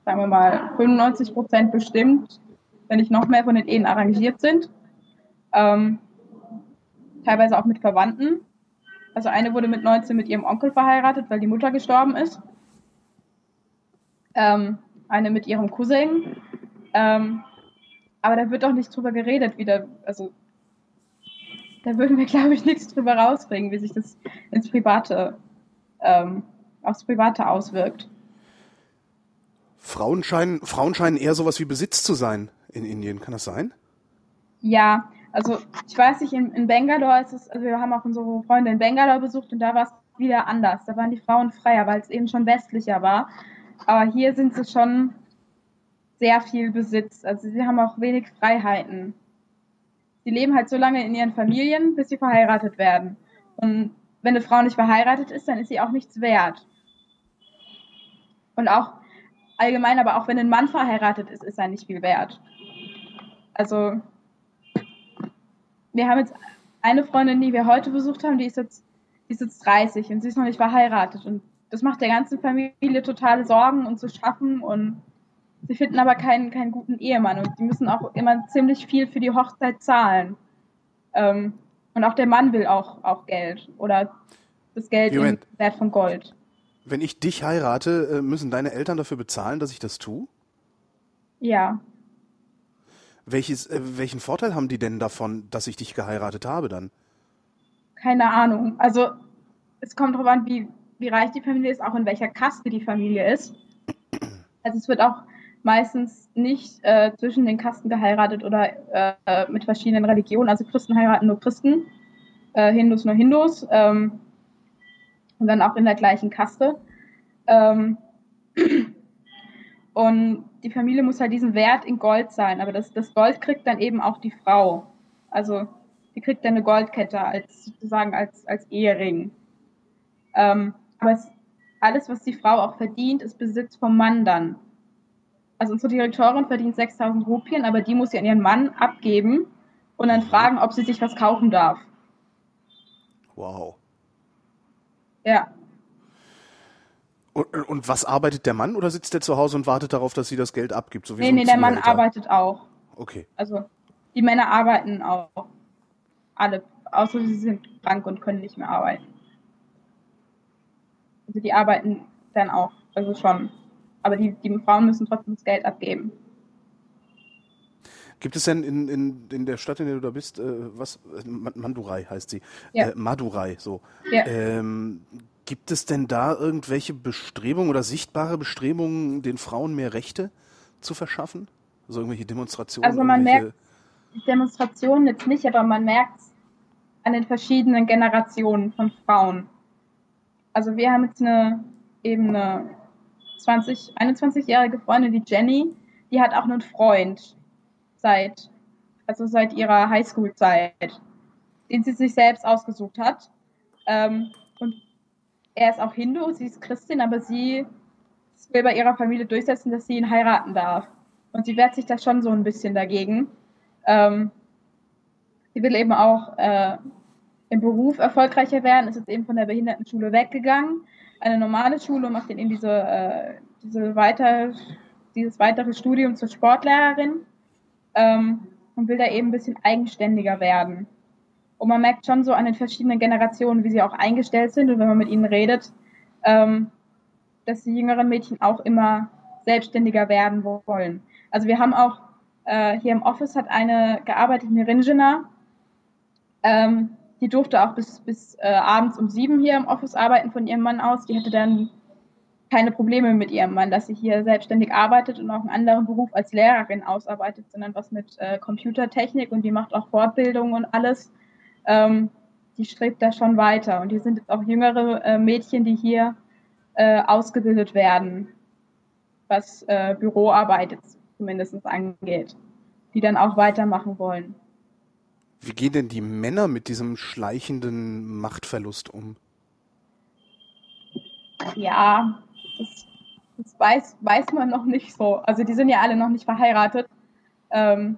[SPEAKER 3] sagen wir mal 95 Prozent bestimmt, wenn nicht noch mehr von den Ehen arrangiert sind. Ähm, teilweise auch mit Verwandten. Also eine wurde mit 19 mit ihrem Onkel verheiratet, weil die Mutter gestorben ist. Ähm, eine mit ihrem Cousin. Ähm, aber da wird doch nicht drüber geredet, wie da, also da würden wir, glaube ich, nichts drüber rausbringen, wie sich das ins Private, ähm, aufs Private auswirkt.
[SPEAKER 2] Frauen scheinen, Frauen scheinen eher sowas wie Besitz zu sein in Indien, kann das sein?
[SPEAKER 3] Ja, also ich weiß nicht, in, in Bangalore ist es, also wir haben auch unsere Freunde in Bangalore besucht und da war es wieder anders. Da waren die Frauen freier, weil es eben schon westlicher war. Aber hier sind sie schon sehr viel Besitz. Also sie haben auch wenig Freiheiten. Sie leben halt so lange in ihren Familien, bis sie verheiratet werden. Und wenn eine Frau nicht verheiratet ist, dann ist sie auch nichts wert. Und auch allgemein, aber auch wenn ein Mann verheiratet ist, ist er nicht viel wert. Also wir haben jetzt eine Freundin, die wir heute besucht haben, die ist jetzt, die ist jetzt 30 und sie ist noch nicht verheiratet. Und das macht der ganzen Familie totale Sorgen und zu schaffen und Sie finden aber keinen, keinen guten Ehemann und die müssen auch immer ziemlich viel für die Hochzeit zahlen. Ähm, und auch der Mann will auch, auch Geld oder das Geld im Wert von Gold.
[SPEAKER 2] Wenn ich dich heirate, äh, müssen deine Eltern dafür bezahlen, dass ich das tue?
[SPEAKER 3] Ja.
[SPEAKER 2] Welches, äh, welchen Vorteil haben die denn davon, dass ich dich geheiratet habe dann?
[SPEAKER 3] Keine Ahnung. Also es kommt darauf an, wie, wie reich die Familie ist, auch in welcher Kaste die Familie ist. Also es wird auch meistens nicht äh, zwischen den Kasten geheiratet oder äh, mit verschiedenen Religionen. Also Christen heiraten nur Christen, äh, Hindus nur Hindus ähm, und dann auch in der gleichen Kaste. Ähm, und die Familie muss halt diesen Wert in Gold sein, aber das, das Gold kriegt dann eben auch die Frau. Also die kriegt dann eine Goldkette als sozusagen als, als Ehering. Ähm, aber es, alles, was die Frau auch verdient, ist Besitz vom Mann dann also unsere Direktorin verdient 6000 Rupien, aber die muss sie an ihren Mann abgeben und dann fragen, ob sie sich was kaufen darf.
[SPEAKER 2] Wow.
[SPEAKER 3] Ja.
[SPEAKER 2] Und, und, was arbeitet der Mann oder sitzt der zu Hause und wartet darauf, dass sie das Geld abgibt?
[SPEAKER 3] So wie nee, so nee, der Mann arbeitet auch.
[SPEAKER 2] Okay.
[SPEAKER 3] Also die Männer arbeiten auch. Alle. Außer sie sind krank und können nicht mehr arbeiten. Also die arbeiten dann auch. Also schon aber die, die Frauen müssen trotzdem das Geld abgeben.
[SPEAKER 2] Gibt es denn in, in, in der Stadt, in der du da bist, äh, was, Mandurai heißt sie,
[SPEAKER 3] ja.
[SPEAKER 2] äh, Madurai, so.
[SPEAKER 3] Ja.
[SPEAKER 2] Ähm, gibt es denn da irgendwelche Bestrebungen oder sichtbare Bestrebungen, den Frauen mehr Rechte zu verschaffen? Also irgendwelche Demonstrationen?
[SPEAKER 3] Also man merkt Demonstrationen jetzt nicht, aber man merkt es an den verschiedenen Generationen von Frauen. Also wir haben jetzt eine eben eine 20, 21-jährige Freundin, die Jenny, die hat auch einen Freund seit, also seit ihrer Highschool-Zeit, den sie sich selbst ausgesucht hat. Ähm, und er ist auch Hindu, sie ist Christin, aber sie will bei ihrer Familie durchsetzen, dass sie ihn heiraten darf. Und sie wehrt sich da schon so ein bisschen dagegen. Ähm, sie will eben auch äh, im Beruf erfolgreicher werden, ist jetzt eben von der Behindertenschule weggegangen, eine normale Schule und macht dann eben diese, äh, diese weiter, dieses weitere Studium zur Sportlehrerin ähm, und will da eben ein bisschen eigenständiger werden. Und man merkt schon so an den verschiedenen Generationen, wie sie auch eingestellt sind und wenn man mit ihnen redet, ähm, dass die jüngeren Mädchen auch immer selbstständiger werden wollen. Also wir haben auch äh, hier im Office hat eine gearbeitet, eine Rinjena. Ähm, die durfte auch bis, bis äh, abends um sieben hier im Office arbeiten von ihrem Mann aus. Die hatte dann keine Probleme mit ihrem Mann, dass sie hier selbstständig arbeitet und auch einen anderen Beruf als Lehrerin ausarbeitet, sondern was mit äh, Computertechnik und die macht auch Fortbildung und alles. Ähm, die strebt da schon weiter. Und hier sind jetzt auch jüngere äh, Mädchen, die hier äh, ausgebildet werden, was äh, Büroarbeit zumindest angeht, die dann auch weitermachen wollen.
[SPEAKER 2] Wie gehen denn die Männer mit diesem schleichenden Machtverlust um?
[SPEAKER 3] Ja, das, das weiß, weiß man noch nicht so. Also die sind ja alle noch nicht verheiratet. Ähm,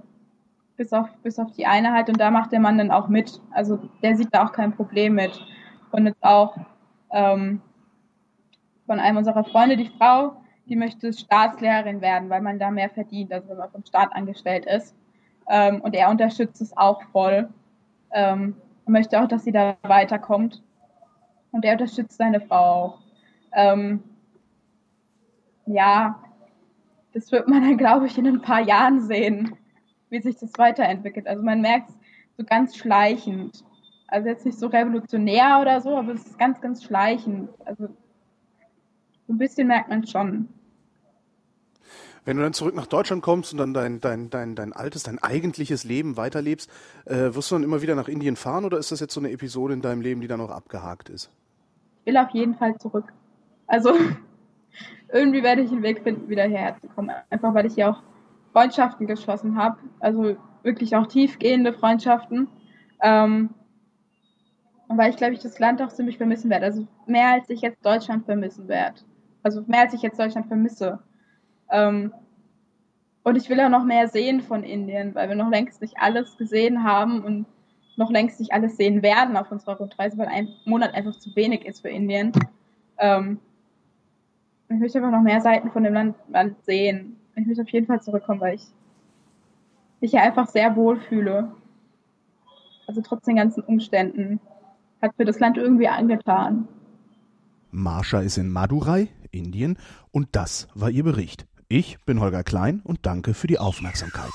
[SPEAKER 3] bis auf, bis auf die eine halt und da macht der Mann dann auch mit. Also der sieht da auch kein Problem mit. Und jetzt auch ähm, von einem unserer Freunde, die Frau, die möchte Staatslehrerin werden, weil man da mehr verdient, also wenn man vom Staat angestellt ist. Ähm, und er unterstützt es auch voll. Ähm, möchte auch, dass sie da weiterkommt. Und er unterstützt seine Frau auch. Ähm, ja, das wird man dann, glaube ich, in ein paar Jahren sehen, wie sich das weiterentwickelt. Also man merkt es so ganz schleichend. Also jetzt nicht so revolutionär oder so, aber es ist ganz, ganz schleichend. Also so ein bisschen merkt man schon.
[SPEAKER 2] Wenn du dann zurück nach Deutschland kommst und dann dein, dein, dein, dein altes, dein eigentliches Leben weiterlebst, äh, wirst du dann immer wieder nach Indien fahren oder ist das jetzt so eine Episode in deinem Leben, die dann noch abgehakt ist?
[SPEAKER 3] Ich will auf jeden Fall zurück. Also irgendwie werde ich einen Weg finden, wieder hierher zu kommen. Einfach weil ich hier auch Freundschaften geschlossen habe. Also wirklich auch tiefgehende Freundschaften. Ähm, weil ich glaube ich das Land auch ziemlich vermissen werde. Also mehr als ich jetzt Deutschland vermissen werde. Also mehr als ich jetzt Deutschland vermisse. Ähm, und ich will auch noch mehr sehen von Indien, weil wir noch längst nicht alles gesehen haben und noch längst nicht alles sehen werden auf unserer Rundreise, weil ein Monat einfach zu wenig ist für Indien. Ähm, ich möchte einfach noch mehr Seiten von dem Land, Land sehen. Ich möchte auf jeden Fall zurückkommen, weil ich mich hier einfach sehr wohl fühle. Also trotz den ganzen Umständen hat mir das Land irgendwie angetan.
[SPEAKER 2] Marsha ist in Madurai, Indien, und das war ihr Bericht. Ich bin Holger Klein und danke für die Aufmerksamkeit.